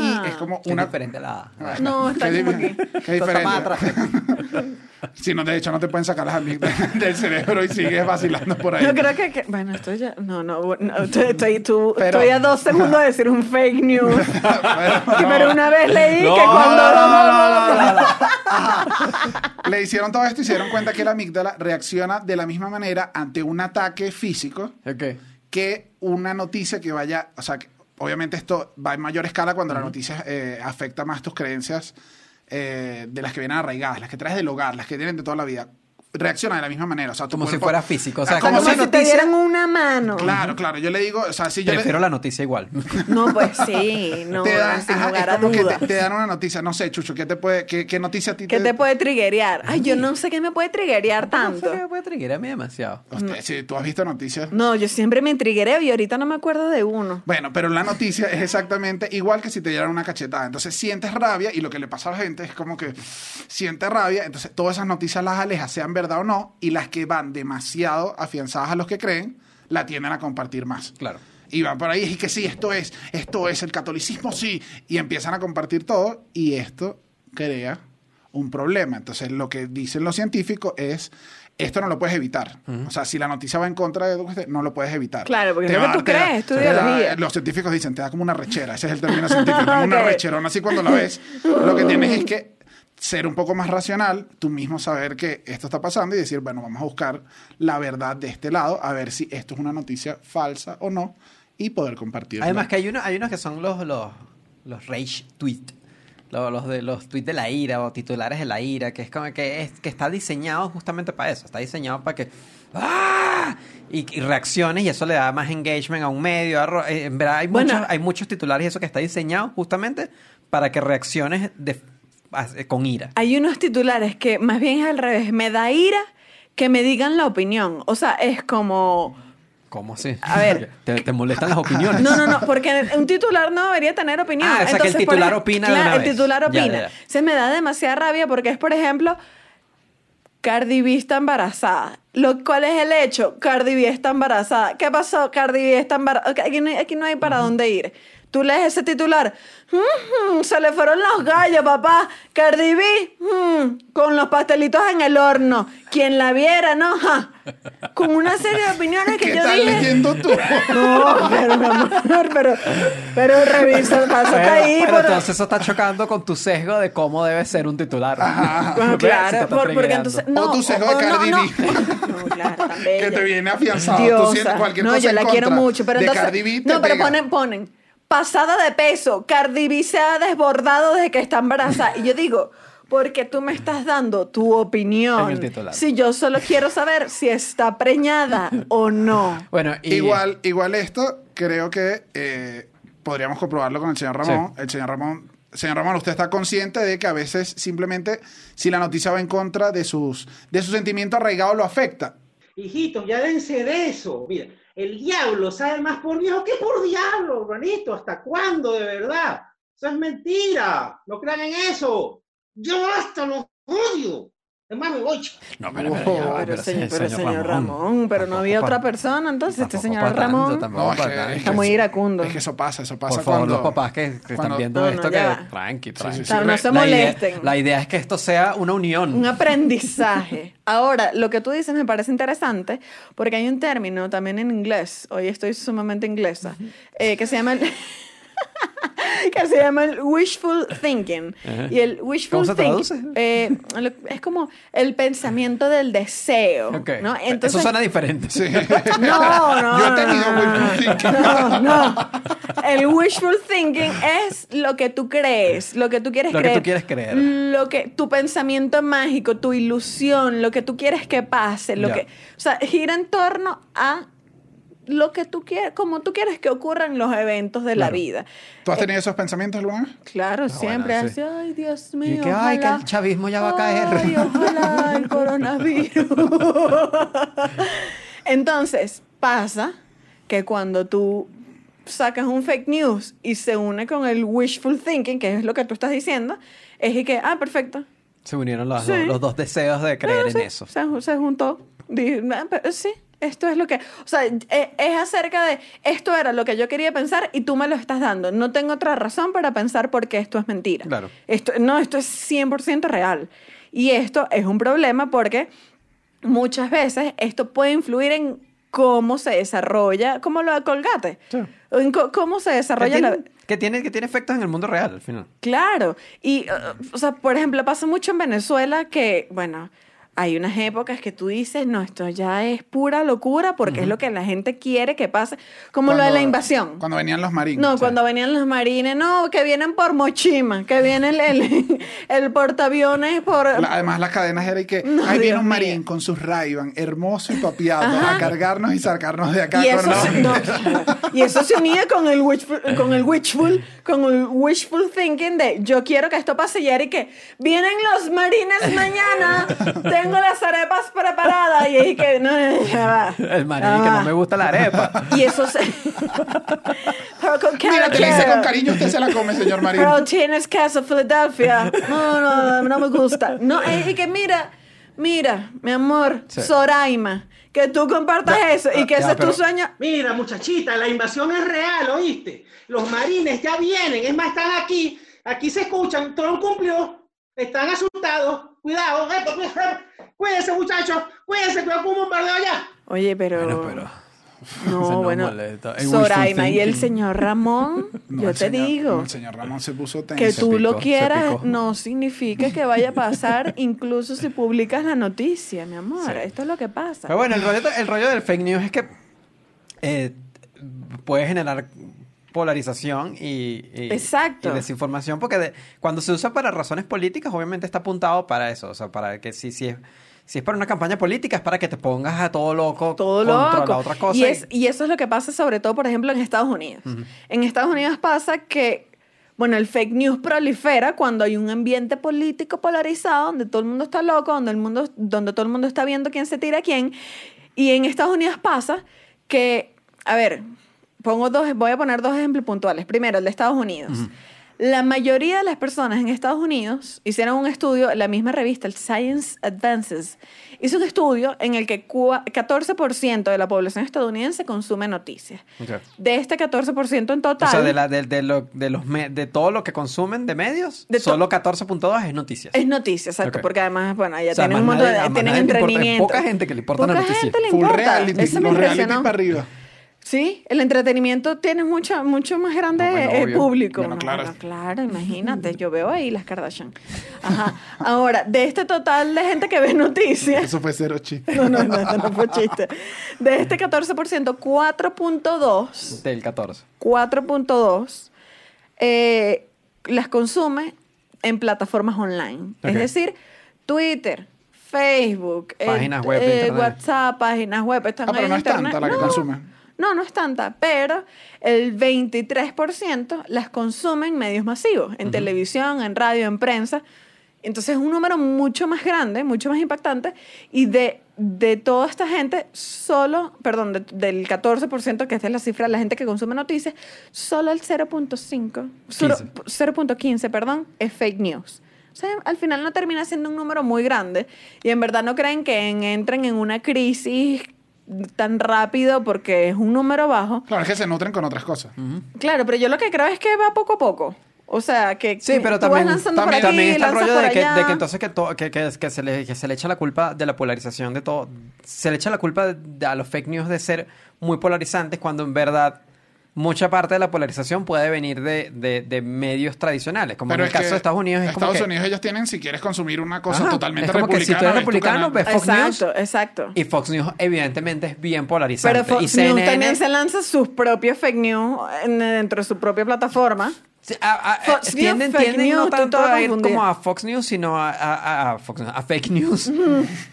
Y es como Que es una... diferente a la. Ah, No, está qué como que- qué Está más diferente. Si no, de hecho, no te pueden sacar las amígdalas del cerebro y sigues vacilando por ahí. Yo creo que, que- bueno, esto ya, no, no, estoy, estoy, tú- Pero- estoy a dos segundos de decir un fake news. Pero, no. Pero una vez leí No, que cuando... no, no, no, no, no. Le hicieron todo esto y se dieron cuenta que la amígdala reacciona de la misma manera ante un ataque físico Ok. que una noticia que vaya, o sea, que obviamente esto va en mayor escala cuando la noticia eh, afecta más tus creencias eh, de las que vienen arraigadas, las que traes del hogar, las que tienen de toda la vida. Reacciona de la misma manera, o sea, tu Como si fuera físico, o sea, Ah, como Como si si te noticia- dieran una mano. Claro, claro, yo le digo, o sea, si yo le- Prefiero la noticia igual. No, pues sí, no, te dan, sin ajá, lugar es a como que dudas. te, te dan una noticia, no sé, Chucho, ¿qué te puede, qué, qué noticia a ti ¿Qué te puede triguear? Ay, yo no sé qué me puede triguear tanto. Me puede triggerar a mí demasiado. Hostia, si tú has visto noticias. No, yo siempre me intrigueré y ahorita no me acuerdo de uno. Bueno, pero la noticia es exactamente igual que si te dieran una cachetada. Entonces sientes rabia y lo que le pasa a la gente es como que siente rabia. Entonces todas esas noticias las alejas, sean verdad o no, y las que van demasiado afianzadas a los que creen, la tienden a compartir más. Claro. Y van por ahí y que sí, esto es, esto es, el catolicismo sí. Y empiezan a compartir todo y esto crea un problema. Entonces lo que dicen los científicos es, esto no lo puedes evitar. O sea, si la noticia va en contra de lo que no lo puedes evitar. Claro, porque Te es lo que va- tú te crees, da- ideología. los científicos dicen, te da como una rechera. Ese es el término científico. como una recherona. Así cuando la ves, lo que tienes es que ser un poco más racional, tú mismo saber que esto está pasando y decir, bueno, vamos a buscar la verdad de este lado, a ver si esto es una noticia falsa o no, y poder compartirla. Además que hay, uno, hay unos que son los, los, los rage tweet. Los, los de los tweets de la ira o titulares de la ira, que es como que, es, que está diseñado justamente para eso. Está diseñado para que. ¡Ah! Y, y reacciones y eso le da más engagement a un medio. a eh, en verdad, hay, Bueno. muchos, hay muchos titulares y eso que está diseñado justamente para que reacciones de con ira. Hay unos titulares que más bien es al revés. Me da ira que me digan la opinión. O sea, es como... ¿Cómo así? A ver. ¿Te, te molestan las opiniones? No, no, no, porque un titular no debería tener opinión. Ah, o sea, que el titular opina de Claro, una el titular opina. ya, ya. Se me da demasiada rabia porque es, por ejemplo, Cardi B está embarazada. Lo, ¿Cuál es el hecho? Cardi B está embarazada. ¿Qué pasó? Cardi B está embarazada. Aquí no, hay- aquí no hay para dónde ir. Tú lees ese titular. "Mm, se le fueron los gallos, papá. Cardi B, mm, con los pastelitos en el horno. Quien la viera, ¿no? Ja. Con una serie de opiniones que ¿Qué yo estás dije. leyendo tú? No, pero mi amor, pero, pero revisa, pásate Pero, ahí. pero por- entonces eso está chocando con tu sesgo de cómo debe ser un titular. Claro, por- porque entonces. No, O tu sesgo de Cardi no. B. No, claro, tan que te viene afianzado. Tú Diosa. sientes cualquier no, cosa yo en la quiero mucho, pero de entonces. Cardi B te no, pero ponen, ponen. Pasada de peso. Cardi B se ha desbordado desde que está embarazada. Y yo digo, porque tú me estás dando tu opinión. En el titular. Si yo solo quiero saber si está preñada o no. Bueno, y Igual, igual esto, creo que eh, podríamos comprobarlo con el señor Ramón. El señor Ramón, señor Ramón, usted está consciente de que a veces simplemente si la noticia va en contra de sus, de su sentimiento arraigado lo afecta. Hijitos, ya dense de eso. Mira, el diablo sabe más por viejo que por diablo, hermanito. ¿Hasta cuándo, de verdad? Eso es mentira. No crean en eso. Yo hasta los odio. Me voy. No, pero, pero, ya Pero, pero señor, sí, pero señor Ramón, pero no había otra persona, entonces este señor tanto, Ramón tampoco No, es que- tanto. es está muy iracundo. Es que eso pasa, eso pasa Por favor, cuando... los papás que, que están cuando- viendo No, no, esto, ya que va. tranqui, tranqui. sí, sí. Claro, no se La idea- molesten. La idea es que esto sea una unión. Un aprendizaje. Ahora, lo que tú dices me parece interesante porque hay un término también en inglés, hoy estoy sumamente inglesa, eh, que se llama el... que se llama el wishful thinking. Ajá. Y el wishful ¿Cómo se thinking eh, es como el pensamiento del deseo. ¿no? Eso Entonces, suena diferente. Sí. no, no. Yo he tenido no, wishful thinking. No, no. El wishful thinking es lo que tú crees, lo que tú quieres Lo que creer. tú quieres creer. Lo que tu pensamiento mágico, tu ilusión, lo que tú quieres que pase, lo que, o sea, gira en torno a lo que tú quieres, como tú quieres que ocurran los eventos de la Claro. vida. ¿Tú has tenido esos pensamientos vez? Claro, siempre bueno, así, sí. ay, Dios Y mío. que, ay, que ojalá- el chavismo ya va a caer. Ay, ojalá el coronavirus. Entonces, pasa que cuando tú sacas un fake news y se une con el wishful thinking, que es lo que tú estás diciendo, es y que, ah, perfecto. Se unieron los, Sí. dos, los dos deseos de creer Ah, en sí, eso. Se, se juntó. Di- ah, pero sí, esto es lo que... O sea, e- es acerca de, esto era lo que yo quería pensar y tú me lo estás dando. No tengo otra razón para pensar por qué esto es mentira. Claro. Esto, no, esto es 100% real. Y esto es un problema porque muchas veces esto puede influir en cómo se desarrolla, como lo de Colgate. Sí. En cómo se Que desarrolla la... tiene, que, tiene, que tiene efectos en el mundo real, al final. Claro. Y, uh, o sea, por ejemplo, pasa mucho en Venezuela que, bueno, hay unas épocas que tú dices, no, esto ya es pura locura porque es lo que la gente quiere que pase, como lo de la invasión. Cuando venían los marines. No, cuando venían los marines, no, que vienen por Mochima, que viene el, el, el portaaviones por... La- además, las cadenas eran y que No, ahí viene Dios un mío. marín con sus ray hermoso y papiado Ajá. a cargarnos y sacarnos de acá. y, con eso se, no, y eso se unía con el wishful, con el wishful, con el wishful thinking de yo quiero que esto pase y que vienen los marines mañana, tengo las arepas preparadas y es que no, ya va. El ya que no me gusta la arepa. Y eso se... Pero con Mira, hice quiero. con cariño, usted se la come, señor marín. Pero tienes queso Philadelphia. No, no, no me gusta. No, es y que mira, mira, mi amor, Sí. Soraima, que tú compartas eso y que ya, ese es tu sueño. Mira, muchachita, la invasión es real, ¿oíste? Los marines ya vienen, es más, están aquí. Aquí se escuchan, Trump cumplió. Están asustados. Cuidado, epa, cuidado. cuídense, muchachos. Cuídense, cuidado con un bombardeo allá. Oye, pero... Bueno, pero... No, bueno. El Soraima y el señor Ramón, No, yo te señor- digo, el señor Ramón se puso tenso. que tú lo picó, quieras no significa que vaya a pasar, incluso si publicas la noticia, mi amor. Sí. Esto es lo que pasa. Pero bueno, el rollo, el rollo del fake news es que eh, puede generar polarización y, y- Exacto. y desinformación porque de- cuando se usa para razones políticas obviamente está apuntado para eso o sea para que si, si es si es para una campaña política es para que te pongas a todo loco todo contra loco. la otra cosa y, y- es, y eso es lo que pasa sobre todo, por ejemplo, en Estados Unidos. En Estados Unidos pasa que Bueno, el fake news prolifera cuando hay un ambiente político polarizado, donde todo el mundo está loco, donde, el mundo, donde todo el mundo está viendo quién se tira a quién. Y en Estados Unidos pasa que, a ver, pongo dos, voy a poner dos ejemplos puntuales. Primero, el de Estados Unidos. La mayoría de las personas en Estados Unidos hicieron un estudio, la misma revista, el Science Advances, hizo un estudio en el que cua- 14% de la población estadounidense consume noticias. Ok. De este 14% en total, O sea, de, la, de, de lo- de los me- de todo lo que consumen de medios, De solo 14.2 es noticias. es noticia, exacto, Ok. porque además, bueno, ya O sea, tienen un montón de, tienen le importa, entretenimiento. poca gente que le importa la Poca noticia. gente le Full importa. reality, Eso me reality para arriba. Sí, el entretenimiento tiene mucho, mucho más grande No, bueno, eh, obvio. público. Bueno, No, claro. bueno, claro, imagínate, yo veo ahí las Kardashian. Ajá. Ahora, de este total de gente que ve noticias, Eso fue cero chiste. no, no, no, esto no fue chiste. De este 14%, 4.2, Del 14. 4.2 eh, las consume en plataformas online. Es decir, Twitter, Facebook, eh, Páginas web de eh. WhatsApp, páginas web, están Ah, pero ahí no en es tanta internet. la que No, consume. No, no es tanta, pero el 23% las consumen en medios masivos, en televisión, en radio, en prensa. Entonces es un número mucho más grande, mucho más impactante. Y de, de toda esta gente, solo, perdón, de- del 14%, que esta es la cifra de la gente que consume noticias, solo el 0.5, solo- 0.15, perdón, es fake news. O sea, al final no termina siendo un número muy grande. Y en verdad no creen que en- entren en una crisis tan rápido porque es un número bajo. Claro, es que se nutren con otras cosas. Claro, pero yo lo que creo es que va poco a poco. O sea, que Sí, pero tú vas también, lanzando también, por aquí, también está el rollo de que, allá. de que entonces que, to- que, que, que se le, que se le echa la culpa de la polarización de todo. Se le echa la culpa de- a los fake news de ser muy polarizantes cuando en verdad mucha parte de la polarización puede venir de, de, de medios tradicionales. Como Pero en el es caso que de Estados Unidos es como Estados que- Unidos ellos tienen, si quieres consumir una cosa Ajá, totalmente es como que si tú republicana, eres republicano, ves Fox News. Exacto, exacto. Y Fox News evidentemente es bien polarizante. Pero y Fox News CNN también se lanza sus propios fake news en- dentro de su propia plataforma. Sí, a- a- Fox eh, News, tienden, fake tienden news, no tanto a ir como a Fox News, sino a, a- a- Fox News, a fake news,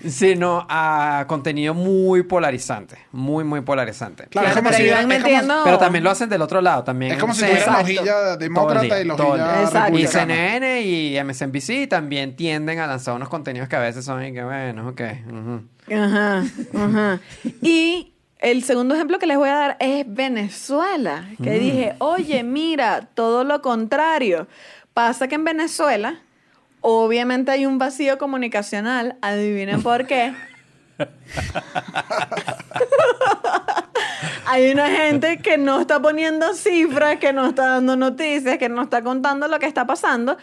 sino a contenido muy polarizante, muy, muy polarizante. Claro, es Claro, como pero si- como- metiendo- Pero también lo hacen del otro lado, también. Es como si tuvieran la hojilla demócrata día, y la hojilla. Y. CNN y MSNBC también tienden a lanzar unos contenidos que a veces son y que bueno, ok. ujú. Ajá, ajá. Y el segundo ejemplo que les voy a dar es Venezuela, que Mm. dije, oye, mira, todo lo contrario. Pasa que en Venezuela, obviamente hay un vacío comunicacional, adivinen por qué. hay una gente que no está poniendo cifras, que no está dando noticias, que no está contando lo que está pasando.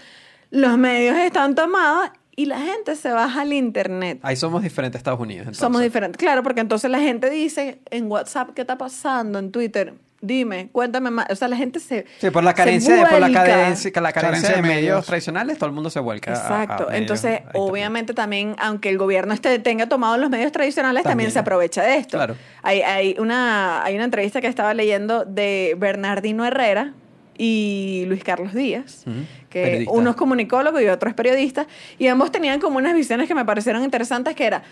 Los medios están tomados y la gente se baja al internet. Ahí somos diferentes a Estados Unidos. entonces. Somos diferentes. Claro, porque entonces la gente dice en WhatsApp, ¿qué está pasando? En Twitter, dime, cuéntame más. O sea, la gente se. Sí, por la carencia, de, por la carencia, la carencia Carencia de de medios, medios. tradicionales, todo el mundo se vuelca. a- a Exacto. medios, Entonces, a internet. obviamente también, aunque el gobierno este tenga tomado los medios tradicionales, también, También. se aprovecha de esto. Claro. Hay, hay, una, hay una entrevista que estaba leyendo de Bernardino Herrera y Luis Carlos Díaz, que Periodista. uno es comunicólogo y otro es periodista, y ambos tenían como unas visiones que me parecieron interesantes, que era,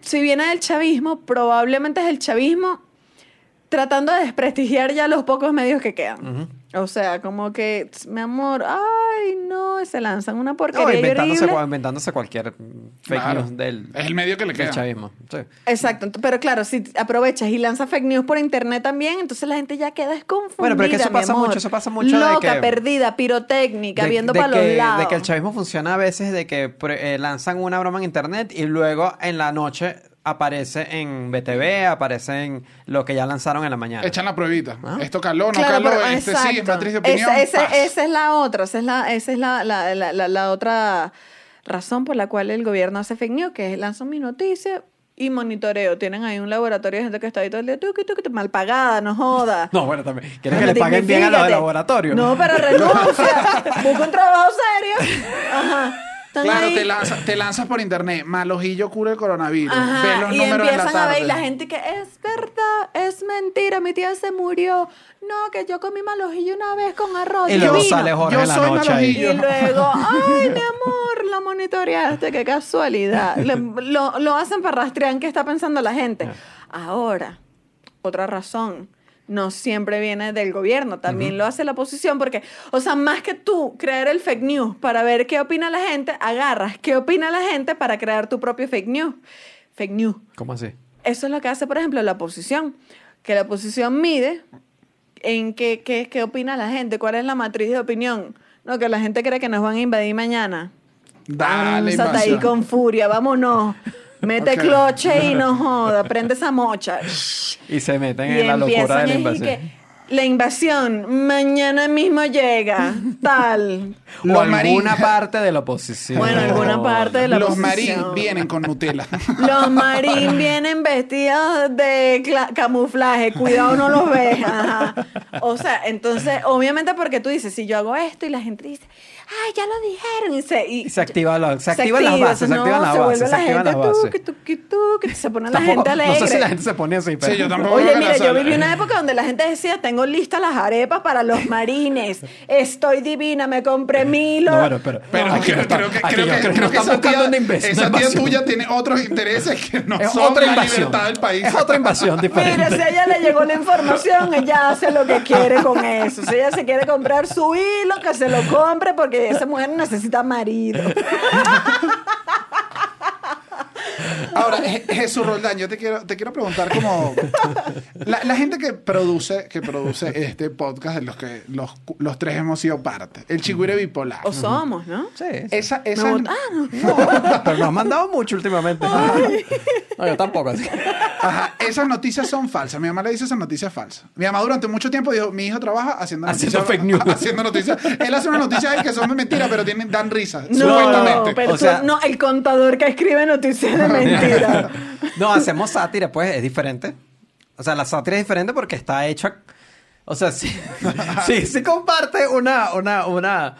si viene del chavismo, probablemente es el chavismo tratando de desprestigiar ya los pocos medios que quedan. O sea, como que, mi amor, ay, no, se lanzan una No, porquería y inventándose, horrible. inventándose cualquier fake Claro. news del, Es el medio que le queda. chavismo. Sí. Exacto, pero claro, si aprovechas y lanzas fake news por internet también, entonces la gente ya queda desconfundida. Bueno, pero es que eso mi pasa amor. mucho, eso pasa mucho de Loca, que- perdida, pirotécnica, De- viendo de para los lados. De que el chavismo funciona a veces de que eh, lanzan una broma en internet y luego en la noche aparece en BTV, aparece en lo que ya lanzaron en la mañana. Echan la pruebita. Ah. Esto caló, no Claro, caló, pero- este sí, es matriz de opinión. Esa, esa- es la otra, esa es la, esa es la, la, la, la- la otra razón por la cual el gobierno hace fake news, que es lanzan mi noticia y monitoreo. Tienen ahí un laboratorio de gente que está ahí todo el día, tuqui, tuqui, mal pagada, no joda. No, bueno, también. ¿Quieres que le paguen bien a los Dignifícate. laboratorios? No, pero renuncia. Busca un trabajo serio. Ajá. Están Claro, ahí. te, lanza- te lanzas por internet. Malojillo cura el coronavirus. Ajá, Ves los y números en la empiezan a ver y la gente que es verdad, es mentira, mi tía se murió. No, que yo comí malojillo una vez con arroz. Y luego vino. sale Jorge Yo en la soy noche ahí. malojillo. Y luego, ay, mi amor, lo monitoreaste, qué casualidad. Le- lo, lo hacen para rastrear en qué está pensando la gente. Ahora, otra razón. No siempre viene del gobierno, también lo hace la oposición, porque, o sea, más que tú crear el fake news para ver qué opina la gente, agarras qué opina la gente para crear tu propio fake news. Fake news. ¿Cómo así? Eso es lo que hace, por ejemplo, la oposición, que la oposición mide en qué, qué, qué opina la gente, cuál es la matriz de opinión. No, que la gente cree que nos van a invadir mañana. Dale, Lánzate ahí invasión. con furia, vámonos. Mete cloche y no joda, prende esa mocha. Y se meten Y en la locura de la invasión. que, la invasión, mañana mismo llega, tal. O Los alguna parte de la oposición. Bueno, alguna parte de la Los oposición. marín vienen con Nutella. Los marín vienen vestidos de camuflaje, cuidado no los ves. Ajá. O sea, entonces, obviamente porque tú dices, si yo hago esto y la gente dice, ay, ya lo dijeron, y se, y Y se activa la- se activan las activa, bases, se no, activan las se bases, vuelve se la activan las bases. tuqui, tuqui, tuqui, se pone la gente alegre. No sé si la gente se pone así, pero... Sí, yo tampoco. Oye, que mira, la yo viví una época donde la gente decía, tengo listas las arepas para los marines, estoy divina, me compré milo. No, bueno, pero... Pero creo, no está- creo que, creo que, creo que estamos esa tía, esa tía tuya tiene otros intereses que no Es son otra la invasión. libertad del país. Es otra invasión diferente. Mira, si a ella le llegó la información, ella hace lo que quiere con eso. Si ella se quiere comprar su hilo, que se lo compre porque esa mujer necesita marido. Ahora, Je- Jesús Roldán, yo te quiero, te quiero preguntar como la, la gente que produce, que produce este podcast de los que los, los tres hemos sido parte, el chigüire bipolar. O somos, ¿no? Sí, sí. Esa, esa, botaron. No, pero nos han mandado mucho últimamente. No, yo tampoco. Así. ajá, esas noticias son falsas. Mi mamá le dice esas noticias falsas. Mi mamá durante mucho tiempo dijo, mi hijo trabaja haciendo Haciendo noticias. fake news. Haciendo noticias. Él hace unas noticias que son de mentira, pero tienen, dan risa. No, supuestamente. pero O tú- sea- no, el contador que escribe noticias de mentira. No, hacemos sátira, pues es diferente. O sea, la sátira es diferente porque está hecha. O sea, sí, sí, sí comparte una, una, una.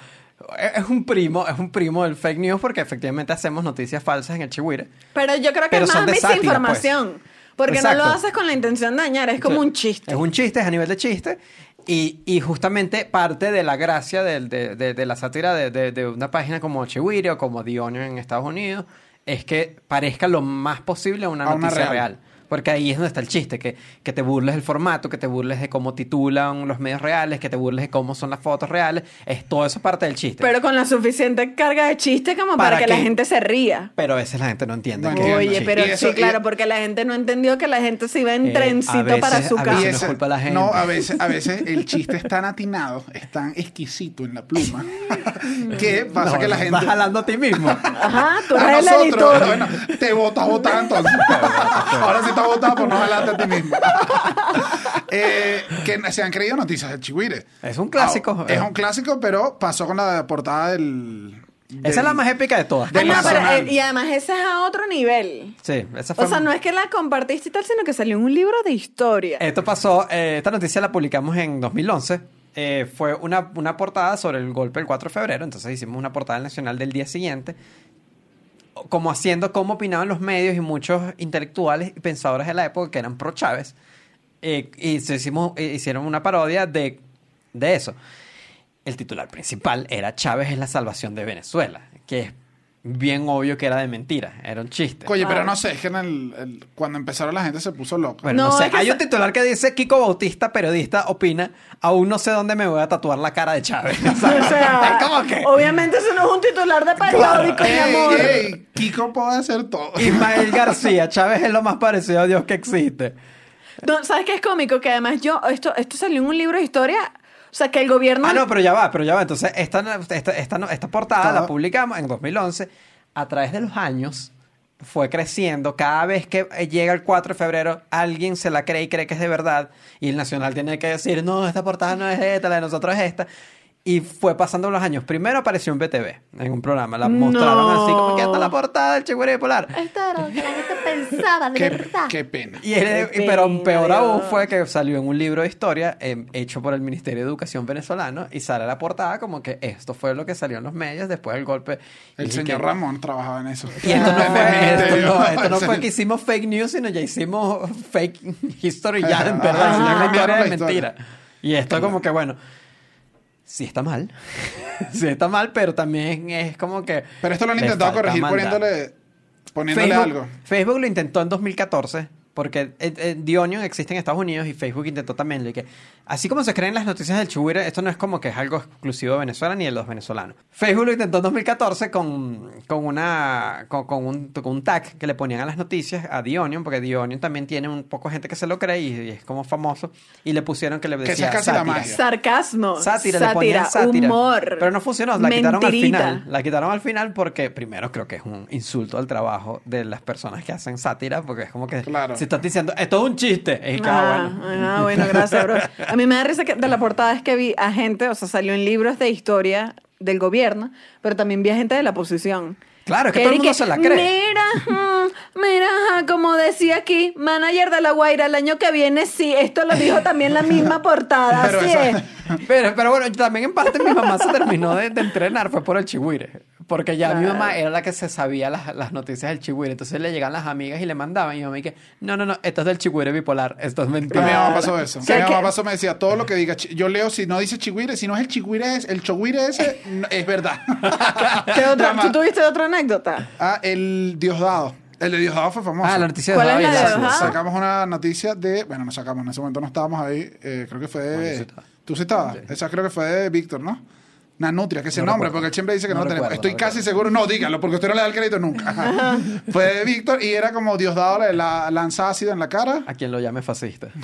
Es un primo, es un primo del fake news porque efectivamente hacemos noticias falsas en el Chihuire. Pero yo creo que es más de sátira, misinformación. Porque no lo haces con la intención de dañar, es como O sea, un chiste. Es un chiste, es a nivel de chiste. Y, y justamente parte de la gracia de, de- de la sátira de, de- de una página como Chihuire o como The Onion en Estados Unidos es que parezca lo más posible una A una noticia real. real. Porque ahí es donde está el chiste, que, que te burles del formato, que te burles de cómo titulan los medios reales, que te burles de cómo son las fotos reales. Es todo eso parte del chiste. Pero con la suficiente carga de chiste como para, Para que la gente se ría. Pero a veces la gente no entiende. No que- Oye, pero eso- sí, claro, y- porque la gente no entendió que la gente se iba en Eh, a trencito veces- para su a casa. veces- no es culpa de la gente. No, a veces, a veces el chiste es tan atinado, es tan exquisito en la pluma, que pasa No, que la gente... Vas jalando a ti mismo. Ajá, tú A eres el nosotros, editor. bueno, te votas entonces. Ahora sí estás votado por no jalarte a ti mismo. Eh, que se han creído noticias del Chihuire. Es un clásico. Ah, Es un clásico, pero pasó con la portada del... Esa es la más épica de todas. Ah, no, pero, eh, y además ese es a otro nivel. Sí, esa fue O sea, no es que la compartiste y tal, sino que salió en un libro de historia. Esto pasó, eh, esta noticia la publicamos en 2011. Eh, fue una, una portada sobre el golpe del 4 de febrero. Entonces hicimos una portada del Nacional del día siguiente. Como haciendo cómo opinaban los medios y muchos intelectuales y pensadores de la época que eran pro Chávez. Eh, y se hicimos, eh, hicieron una parodia de, de eso. El titular principal era Chávez es la salvación de Venezuela. Que es bien obvio que era de mentira. Era un chiste. Oye, pero no sé, es que en el, el- cuando empezaron la gente se puso loca. Bueno, no, No, sé. es que Hay un titular que dice Kiko Bautista, periodista, opina, aún no sé dónde me voy a tatuar la cara de Chávez. O sea, es como que obviamente eso no es un titular de periódico, mi Ey, amor. ey, Kiko puede hacer todo. Ismael García, Chávez es lo más parecido a Dios que existe. No, ¿Sabes qué es cómico? Que además yo, esto, esto salió en un libro de historia, o sea, que el gobierno... Ah, no, pero ya va, pero ya va. Entonces, esta, esta, esta, esta portada la publicamos en 2011. A través de los años fue creciendo. Cada vez que llega el 4 de febrero, alguien se la cree y cree que es de verdad. Y el Nacional tiene que decir, no, esta portada no es esta, la de nosotros es esta. Y fue pasando los años. Primero apareció en BTV, en un programa. La mostraron así, como que esta es la portada del Chihuahua Polar. Esta era lo que la gente pensaba, de Qué, verdad. qué pena. Y él- Qué pero pena, peor Dios. aún fue que salió en un libro de historia eh, hecho por el Ministerio de Educación venezolano y sale la portada como que esto fue lo que salió en los medios después del golpe. El señor que- Ramón trabajaba en eso. Y esto no, fue, esto, no, esto no fue que hicimos fake news, sino ya hicimos fake history ya, en Ajá, verdad, ajá, ya cambiaron la historia. mentira. Y esto como que bueno, sí está mal, sí está mal, pero también es como que... Pero esto lo han le intentado corregir poniéndole, poniéndole Facebook, algo. Facebook lo intentó en 2014 Porque eh, eh, The Onion existe en Estados Unidos y Facebook intentó también. y que, así como se creen las noticias del Chihuire, esto no es como que es algo exclusivo de Venezuela ni de los venezolanos. Facebook lo intentó en 2014 con, con, una, con, con un, con un tag que le ponían a las noticias a The Onion, porque The Onion también tiene un poco gente que se lo cree y, y es como famoso. Y le pusieron que le esa decía es casi la sátira. magia. Sarcasmo. Sátira, le ponían sátira. humor. Pero no funcionó, la quitaron al mentirita. final. La quitaron al final porque, primero, creo que es un insulto al trabajo de las personas que hacen sátira, porque es como que Claro. si estás diciendo, esto es un chiste, es que, ah, Ah, bueno. ah, bueno, gracias, bro. A mí me da risa que de la portada es que vi a gente, o sea, salió en libros de historia del gobierno, pero también vi a gente de la oposición. Claro, es que todo el mundo que, se la cree. Mira, mira, como decía aquí, manager de La Guaira, el año que viene sí, esto lo dijo también la misma portada, Pero así esa- es. Pero, pero bueno, también en parte mi mamá se terminó de, de entrenar, fue por el chihuire. Porque ya mi mamá era la que se sabía las, las noticias del chihuire. Entonces le llegan las amigas y le mandaban. Y mi mamá que, no, no, no, esto es del chihuire bipolar, esto es A mentira. mi mamá pasó eso. O sea mi mamá que- pasó, me decía, todo lo que diga, yo leo, si no dice chigüire, si no es el chigüire, es el chogüire ese, no- es verdad. ¿Qué otra-. ¿Tú tuviste otra anécdota? Ah, el Diosdado. El de Diosdado fue famoso. Ah, la noticia de ¿Cuál es la de? Sacamos una noticia de. Bueno, no sacamos, en ese momento no estábamos ahí. eh, creo que fue de. ¿Tú sí estabas? Esa creo que fue de Víctor, ¿no? Nanutria, que es el No nombre, recuerdo. porque él siempre dice que no, No lo tenemos. Estoy no casi seguro. No, dígalo, porque usted no le da el crédito nunca. Fue Víctor y era como Diosdado le la, lanza ácido en la cara. A quien lo llame fascista.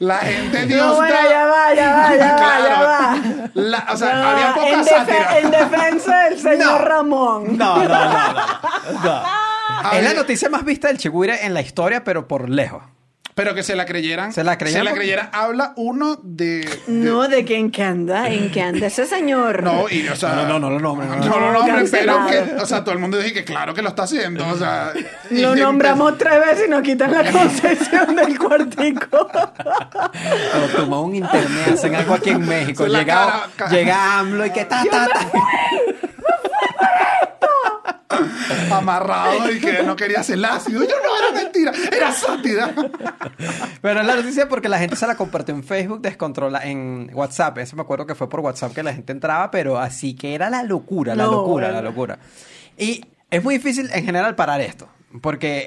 La gente No, Diosdado. bueno, ya va, ya va, ya va, ya va. La- o sea, Ya había poca en, sátira. en defensa del señor No. Ramón. No, no, no, no. no. Es la noticia más vista del chihuire en la historia, pero por lejos. Pero que se la creyeran. Se la creyeran Se la porque- creyeran. Habla uno de. de- No, de que en qué anda, en qué anda ese señor. No, y o sea. No, no, no lo nombren, no, No, no. lo nombren, pero que. O sea, todo el mundo dice que claro que lo está haciendo. O sea. Lo nombramos tres veces y nos quitan la concesión del cuartico. Pero toma un internet, hacen algo aquí en México. Llega, cara- ca- llega AMLO y que ta, ta, ta. Amarrado y que no quería hacer el ácido. Yo no, era mentira, era sátira. Pero es la noticia porque la gente se la compartió en Facebook descontrola, en WhatsApp. Eso me acuerdo que fue por WhatsApp que la gente entraba, pero así que era la locura, la No, locura, bueno. la locura. Y es muy difícil en general parar esto. Porque eh,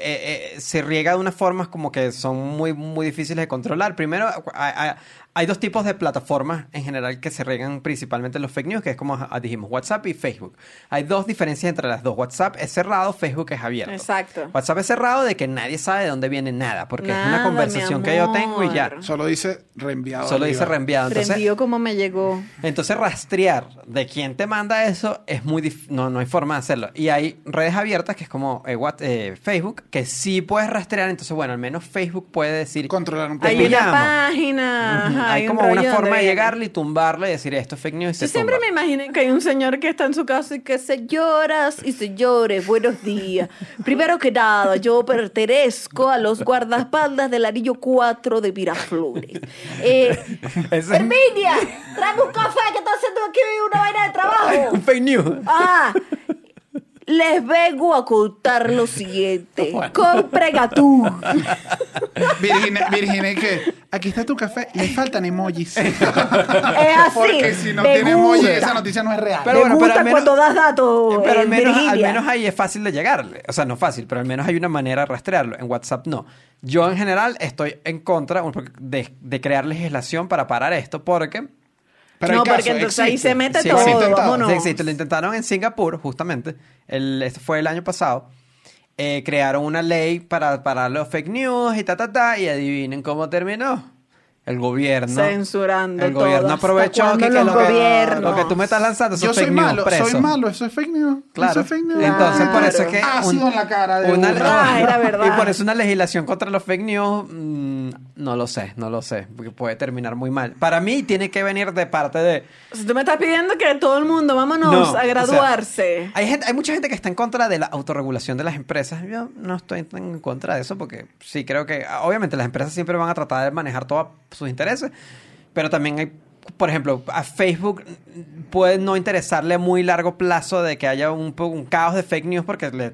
eh, se riega de unas formas como que son muy, muy difíciles de controlar. Primero, hay, hay- hay dos tipos de plataformas en general que se riegan principalmente en los fake news, que es como dijimos, WhatsApp y Facebook. Hay dos diferencias entre las dos. WhatsApp es cerrado, Facebook es abierto. Exacto. WhatsApp es cerrado de que nadie sabe de dónde viene nada, porque es una conversación que yo tengo y ya. Solo dice reenviado. Solo dice reenviado. Entonces, Reenvío como me llegó. entonces rastrear de quién te manda eso es muy dif- no, no hay forma de hacerlo. Y hay redes abiertas que es como eh, What- eh, Facebook, que sí puedes rastrear. Entonces, bueno, al menos Facebook puede decir... Controlar un poco. Hay una página. Ujú, ajá, hay como una forma de llegarle y tumbarle y decir esto es fake news. y Yo siempre tumba. me imagino que hay un señor que está en su casa y que señoras y señores, buenos días. Primero que nada, yo pertenezco a los guardaespaldas del anillo 4 de Miraflores. Eh, es Herminia, tráeme un café que está haciendo aquí una vaina de trabajo. un fake news. Ah, les vengo a contar lo siguiente. Bueno. Compren atún. Virginia, Virginia, que aquí está tu café, le faltan emojis. Es así. Porque si no me tiene emojis, gusta. esa noticia no es real. Pero me bueno, gusta al menos- cuando das datos. Pero al eh, menos, al menos ahí es fácil de llegarle. O sea, no fácil, pero al menos hay una manera de rastrearlo. En WhatsApp no. Yo en general estoy en contra de, de crear legislación para parar esto porque... Pero no, porque entonces ahí se mete Sí, todo. Sí, existe. Lo intentaron en Singapur, justamente. El, esto fue el año pasado. Eh, crearon una ley para parar los fake news y ta, ta, ta. Y adivinen cómo terminó. El gobierno. Censurando El gobierno todo. ¿Hasta aprovechó que, lo, que, lo que tú me estás lanzando son Yo fake soy news malo, preso. soy malo, eso es fake news. Claro. Eso es fake news. Entonces, por eso es que. Ácido en la cara de una, uno. Ah, era verdad. Y por eso una legislación contra los fake news, mm, no lo sé, no lo sé. Porque puede terminar muy mal. Para mí, tiene que venir de parte de. O sea, tú me estás pidiendo que todo el mundo, vámonos No, o a sea, graduarse. Hay, gente, hay mucha gente que está en contra de la autorregulación de las empresas. Yo no estoy tan en contra de eso porque sí creo que, obviamente, las empresas siempre van a tratar de manejar todos sus intereses, pero también hay, por ejemplo, a Facebook puede no interesarle a muy largo plazo de que haya un, un caos de fake news porque le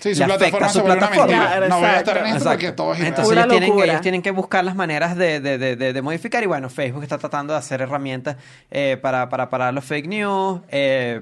Sí, su plataforma a su se vuelve una plataforma. Claro, no voy a exacto. estar en esto Exacto. porque todo es. Entonces ellos tienen, ellos tienen que buscar las maneras de, de- de- de- de modificar y bueno, Facebook está tratando de hacer herramientas eh, para, para parar los fake news. eh,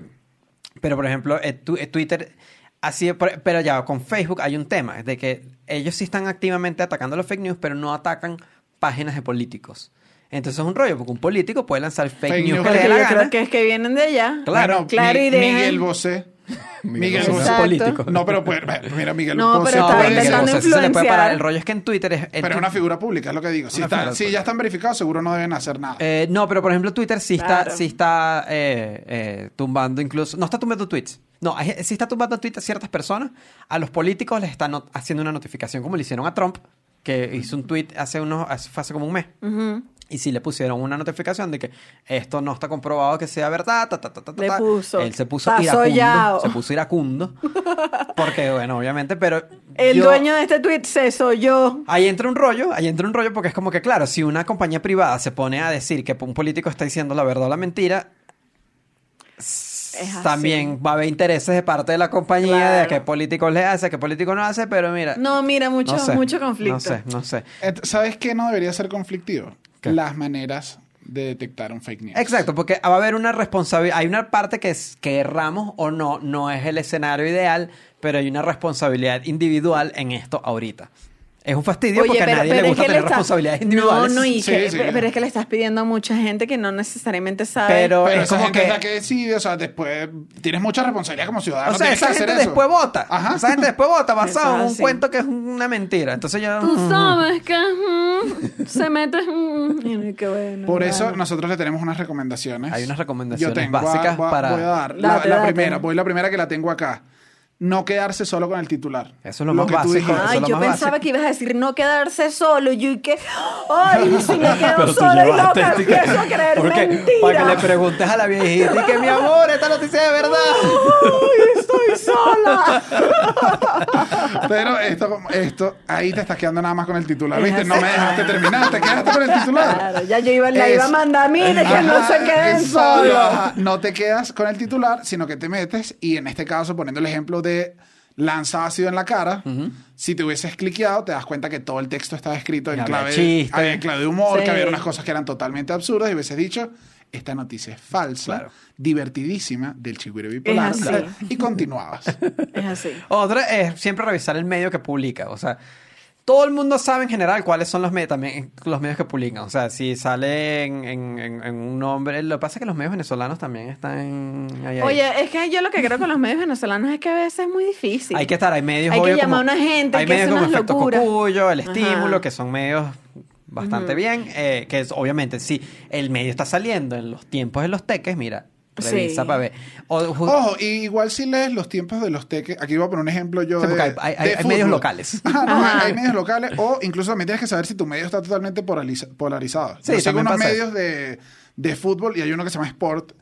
pero por ejemplo, eh, tu- eh, Twitter Así, por- pero ya con Facebook hay un tema, es de que ellos sí están activamente atacando los fake news, pero no atacan páginas de políticos. Entonces es un rollo, porque un político puede lanzar fake, Fake news news. que le Porque dé la yo gana. creo que es que vienen de allá. Claro, Bueno, claro, Mi- y dejan- Miguel Bosé. Miguel Bosé Bosé. es político. No, pero pues, mira, Miguel No, Bosé pero No, está Miguel ser- intentando Bosé sí se le puede parar. influenciar. El rollo es que en Twitter es... en Pero es una figura pública, es lo que digo. Si, está- si ya están verificados, seguro no deben hacer nada. Eh, no, pero por ejemplo Twitter sí está, Claro. sí está eh, eh, tumbando incluso... No está tumbando tweets. No, hay- sí está tumbando tweets a ciertas personas. A los políticos les están not- haciendo una notificación como le hicieron a Trump, que hizo un tweet hace, unos, hace, fue hace como un mes. Y sí le pusieron una notificación de que esto no está comprobado que sea verdad. ta, ta, ta, ta, Le puso, Él se puso "Está iracundo. sollao". Se puso iracundo. Porque, bueno, obviamente, pero... El yo- dueño de este tweet se soy yo. Ahí entra un rollo, ahí entra un rollo porque es como que, claro, si una compañía privada se pone a decir que un político está diciendo la verdad o la mentira, también va a haber intereses de parte de la compañía de a qué político le hace, a qué político no hace, pero mira... No, mira, mucho, no sé, mucho conflicto. No sé, no sé. ¿Sabes qué no debería ser conflictivo? ¿Qué? Las maneras de detectar un fake news. Exacto, porque va a haber una responsabilidad, hay una parte que es que erramos o no, no es el escenario ideal, pero hay una responsabilidad individual en esto ahorita. Es un fastidio porque a nadie le gusta es que tener está- responsabilidades individuales. No, no, y Sí, que- sí. pero es que le estás pidiendo a mucha gente que no necesariamente sabe. Pero, Pero es esa como gente que... es la que decide, o sea, después tienes mucha responsabilidad como ciudadano. O sea, esa gente eso. después vota. Ajá. Esa gente después vota basado en un así. cuento que es una mentira. Entonces yo... Tú sabes que mm, se mete. mm, y qué bueno. Por eso nosotros le tenemos unas recomendaciones. Hay unas recomendaciones Yo tengo, voy a- básicas voy para- Voy a dar la, Date, la primera, voy la primera que la tengo acá. No quedarse solo con el titular. Eso es lo más que tú básico. dijiste. Eso Ay, lo yo pensaba básico. que ibas a decir no quedarse solo. Yo y que. Ay, si me quedo Pero tú sola y loca, este- empiezo a creer Porque mentira. para que le preguntes a la viejita y que mi amor, esta noticia es de verdad. Ay, estoy sola. Pero esto, esto, ahí te estás quedando nada más con el titular, ¿viste? No me dejaste terminar, te quedaste con el titular. Claro, ya yo iba, la Es- iba a mandar. Mire, que no se queden solos. No te quedas con el titular, sino que te metes y en este caso, poniendo el ejemplo de lanza ácido en la cara, si te hubieses cliqueado, te das cuenta que todo el texto estaba escrito en clave, había en clave de humor, Sí. que había unas cosas que eran totalmente absurdas y hubieses dicho, esta noticia es falsa, Claro. divertidísima, del chigüiro bipolar, así. y continuabas. Es así. Otra es siempre revisar el medio que publica. O sea, todo el mundo sabe en general cuáles son los, medios también, los medios que publican. O sea, si sale en, en- en- en un nombre. Lo que pasa es que los medios venezolanos también están ahí. ahí. Oye, es que yo lo que creo con los medios venezolanos es que a veces es muy difícil. Hay que estar, hay medios Hay que llamar como- a una gente Hay que medios como Efecto. Cocuyo, El Ajá. Estímulo, que son medios bastante bien. eh, que es, obviamente, si el medio está saliendo en los tiempos de los teques, mira, revisa Sí. para ver. O- ju- Ojo, y igual si lees los tiempos de los teques, aquí voy a poner un ejemplo yo Sí, porque de, hay- hay- de hay medios locales. Ajá, no, Ajá. Hay, hay medios locales o incluso también tienes que saber si tu medio está totalmente polariza- polarizado. Sí, yo sigo también unos pasa medios de, de fútbol y hay uno que se llama Sport.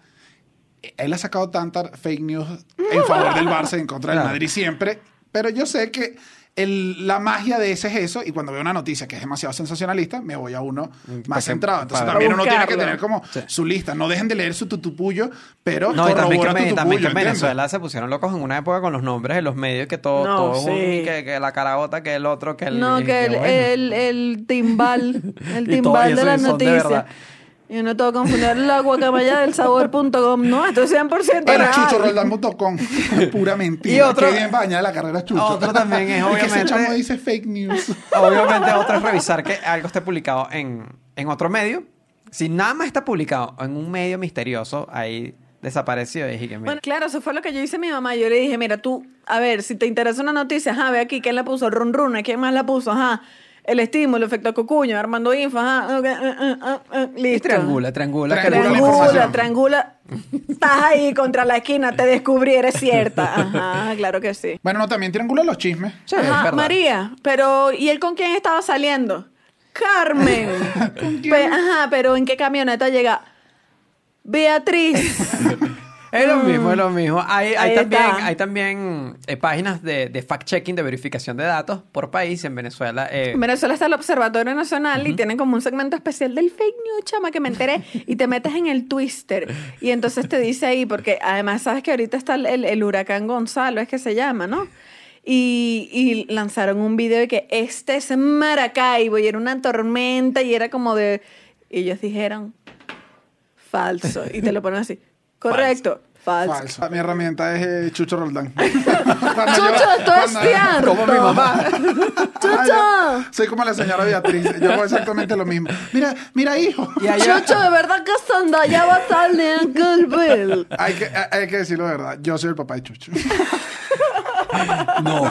Él ha sacado tanta fake news en favor del Barça y en contra del Claro. Madrid siempre, pero yo sé que el- la magia de ese es eso y cuando veo una noticia que es demasiado sensacionalista me voy a uno para más que- centrado. Entonces para- también uno tiene que tener como Sí. su lista. No dejen de leer su tutupullo, pero No, y también que, me- también que en. Venezuela se pusieron locos en una época con los nombres de los medios, que todo, No, todo es un- sí. que, que la carabota, que el otro, que el... No, que el, bueno. el, el timbal, el Y todo timbal de la son y uno todo confundir la guacamaya del sabor.com. No, esto es 100% Bueno, real. chuchoroldán.com. Pura mentira. Y otro- Qué bien bañada la carrera Chucho. Otro también es, Y que ese obviamente- chamo dice fake news. Obviamente otro es revisar que algo esté publicado en, en otro medio. Si nada más está publicado en un medio misterioso, ahí desapareció y dije que Bueno, claro, eso fue lo que yo hice a mi mamá. Yo le dije, mira, tú, a ver, si te interesa una noticia, ajá, ve aquí, ¿quién la puso? Run Run, ¿quién más la puso? Ajá, el estímulo, efecto cocuño, Armando Info, ajá, ok, eh, eh, eh, y listo. triangula, triangula. Triangula el-. Triangula. Estás ahí contra la esquina, te descubrí, eres cierta. Ajá, claro que sí. Bueno, no, también triangula los chismes. Sí, Ajá. María, pero ¿y él con quién estaba saliendo? Carmen. Pe- ajá, pero ¿en qué camioneta llega? Beatriz. Es lo mismo, es lo mismo. Hay, hay también, hay también eh, páginas de, de fact-checking, de verificación de datos por país. En Venezuela, eh, En Venezuela está el Observatorio Nacional y tienen como un segmento especial del fake news, chama, que me enteré. y te metes en el Twister. Y entonces te dice ahí, porque además sabes que ahorita está el, el- el huracán Gonzalo, es que se llama, ¿no? Y, y lanzaron un video de que este es Maracaibo y era una tormenta y era como de... Y ellos dijeron, falso. Y te lo ponen así. Correcto, Falso. Falso. Mi herramienta es eh, Chucho Roldán. Cuando Chucho, yo- esto es cuando- cierto. Como mi mamá. Chucho. Ah, yo- Soy como la señora Beatriz. Yo hago exactamente lo mismo. Mira, mira, hijo. Y allá- Chucho, de verdad que Zendaya va a salir en Bill. Hay que, hay que decirlo de verdad. Yo soy el papá de Chucho. No.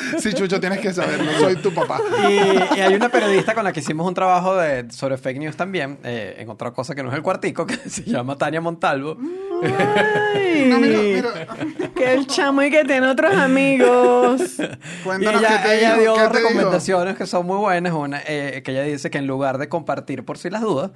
Sí, Chucho, tienes que saberlo. Soy tu papá. Y, y hay una periodista con la que hicimos un trabajo de, sobre fake news también, eh, en otra cosa que no es el cuartico, que se llama Tania Montalvo. Ay, No, mira, mira. Que el chamo y que tiene otros amigos. Y Cuéntanos ella, qué te ella dijo, dio qué te dijo. recomendaciones que son muy buenas. Una, eh, que ella dice que en lugar de compartir por si las dudas,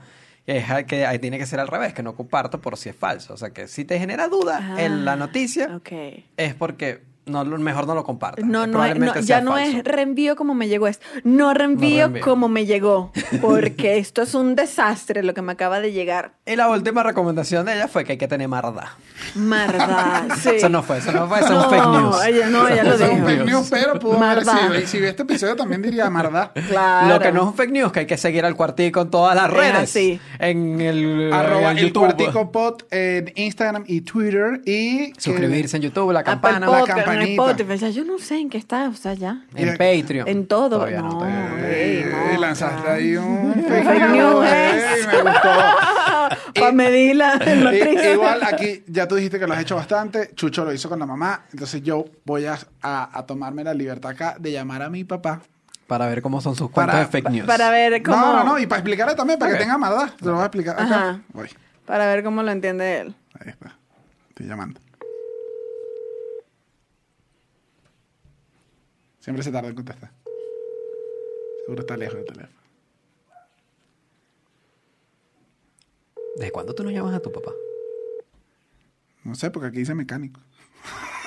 es que ahí tiene que ser al revés, que no comparto por si es falso. O sea, que si te genera duda en la noticia, Ok. es porque no, mejor no lo compartas. No, no, no, ya no falso. es reenvío como me llegó, es no reenvío, reenvío. como me llegó, porque esto es un desastre lo que me acaba de llegar. Y la última recomendación de ella fue que hay que tener marda. Marda, sí. Eso no fue, eso no fue, eso es un fake news. ella no, ella lo Eso es un dijo. fake news, pero pudo haber Marda. sido. Y si ve este episodio también diría Marda. Claro. Lo que no es un fake news, que hay que seguir al cuartico en todas las Es redes. así. En el, Arroba en el YouTube. cuartico pod en Instagram y Twitter. Y que- Suscribirse en YouTube, la Apple campana. la Podcast, en. Spotify, o sea, yo no sé en qué está, o sea, ya. En Patreon. En todo. Todavía no, Eh, no, lanzaste ahí un Fake fake news news. es. Ey, me gustó. Para medir la, igual aquí ya tú dijiste que lo has hecho bastante. Chucho lo hizo con la mamá. Entonces yo voy a, a- a tomarme la libertad acá de llamar a mi papá. Para ver cómo son sus cuentos Para- de fake news. Para ver cómo. No, no, no. Y para explicarle también, para que tenga maldad. Se lo voy a explicar acá. Ajá. Voy. Para ver cómo lo entiende él. Ahí está. Estoy llamando. Siempre se tarda en contestar. Seguro está lejos del teléfono. ¿Desde cuándo tú no llamas a tu papá? No sé, porque aquí dice mecánico.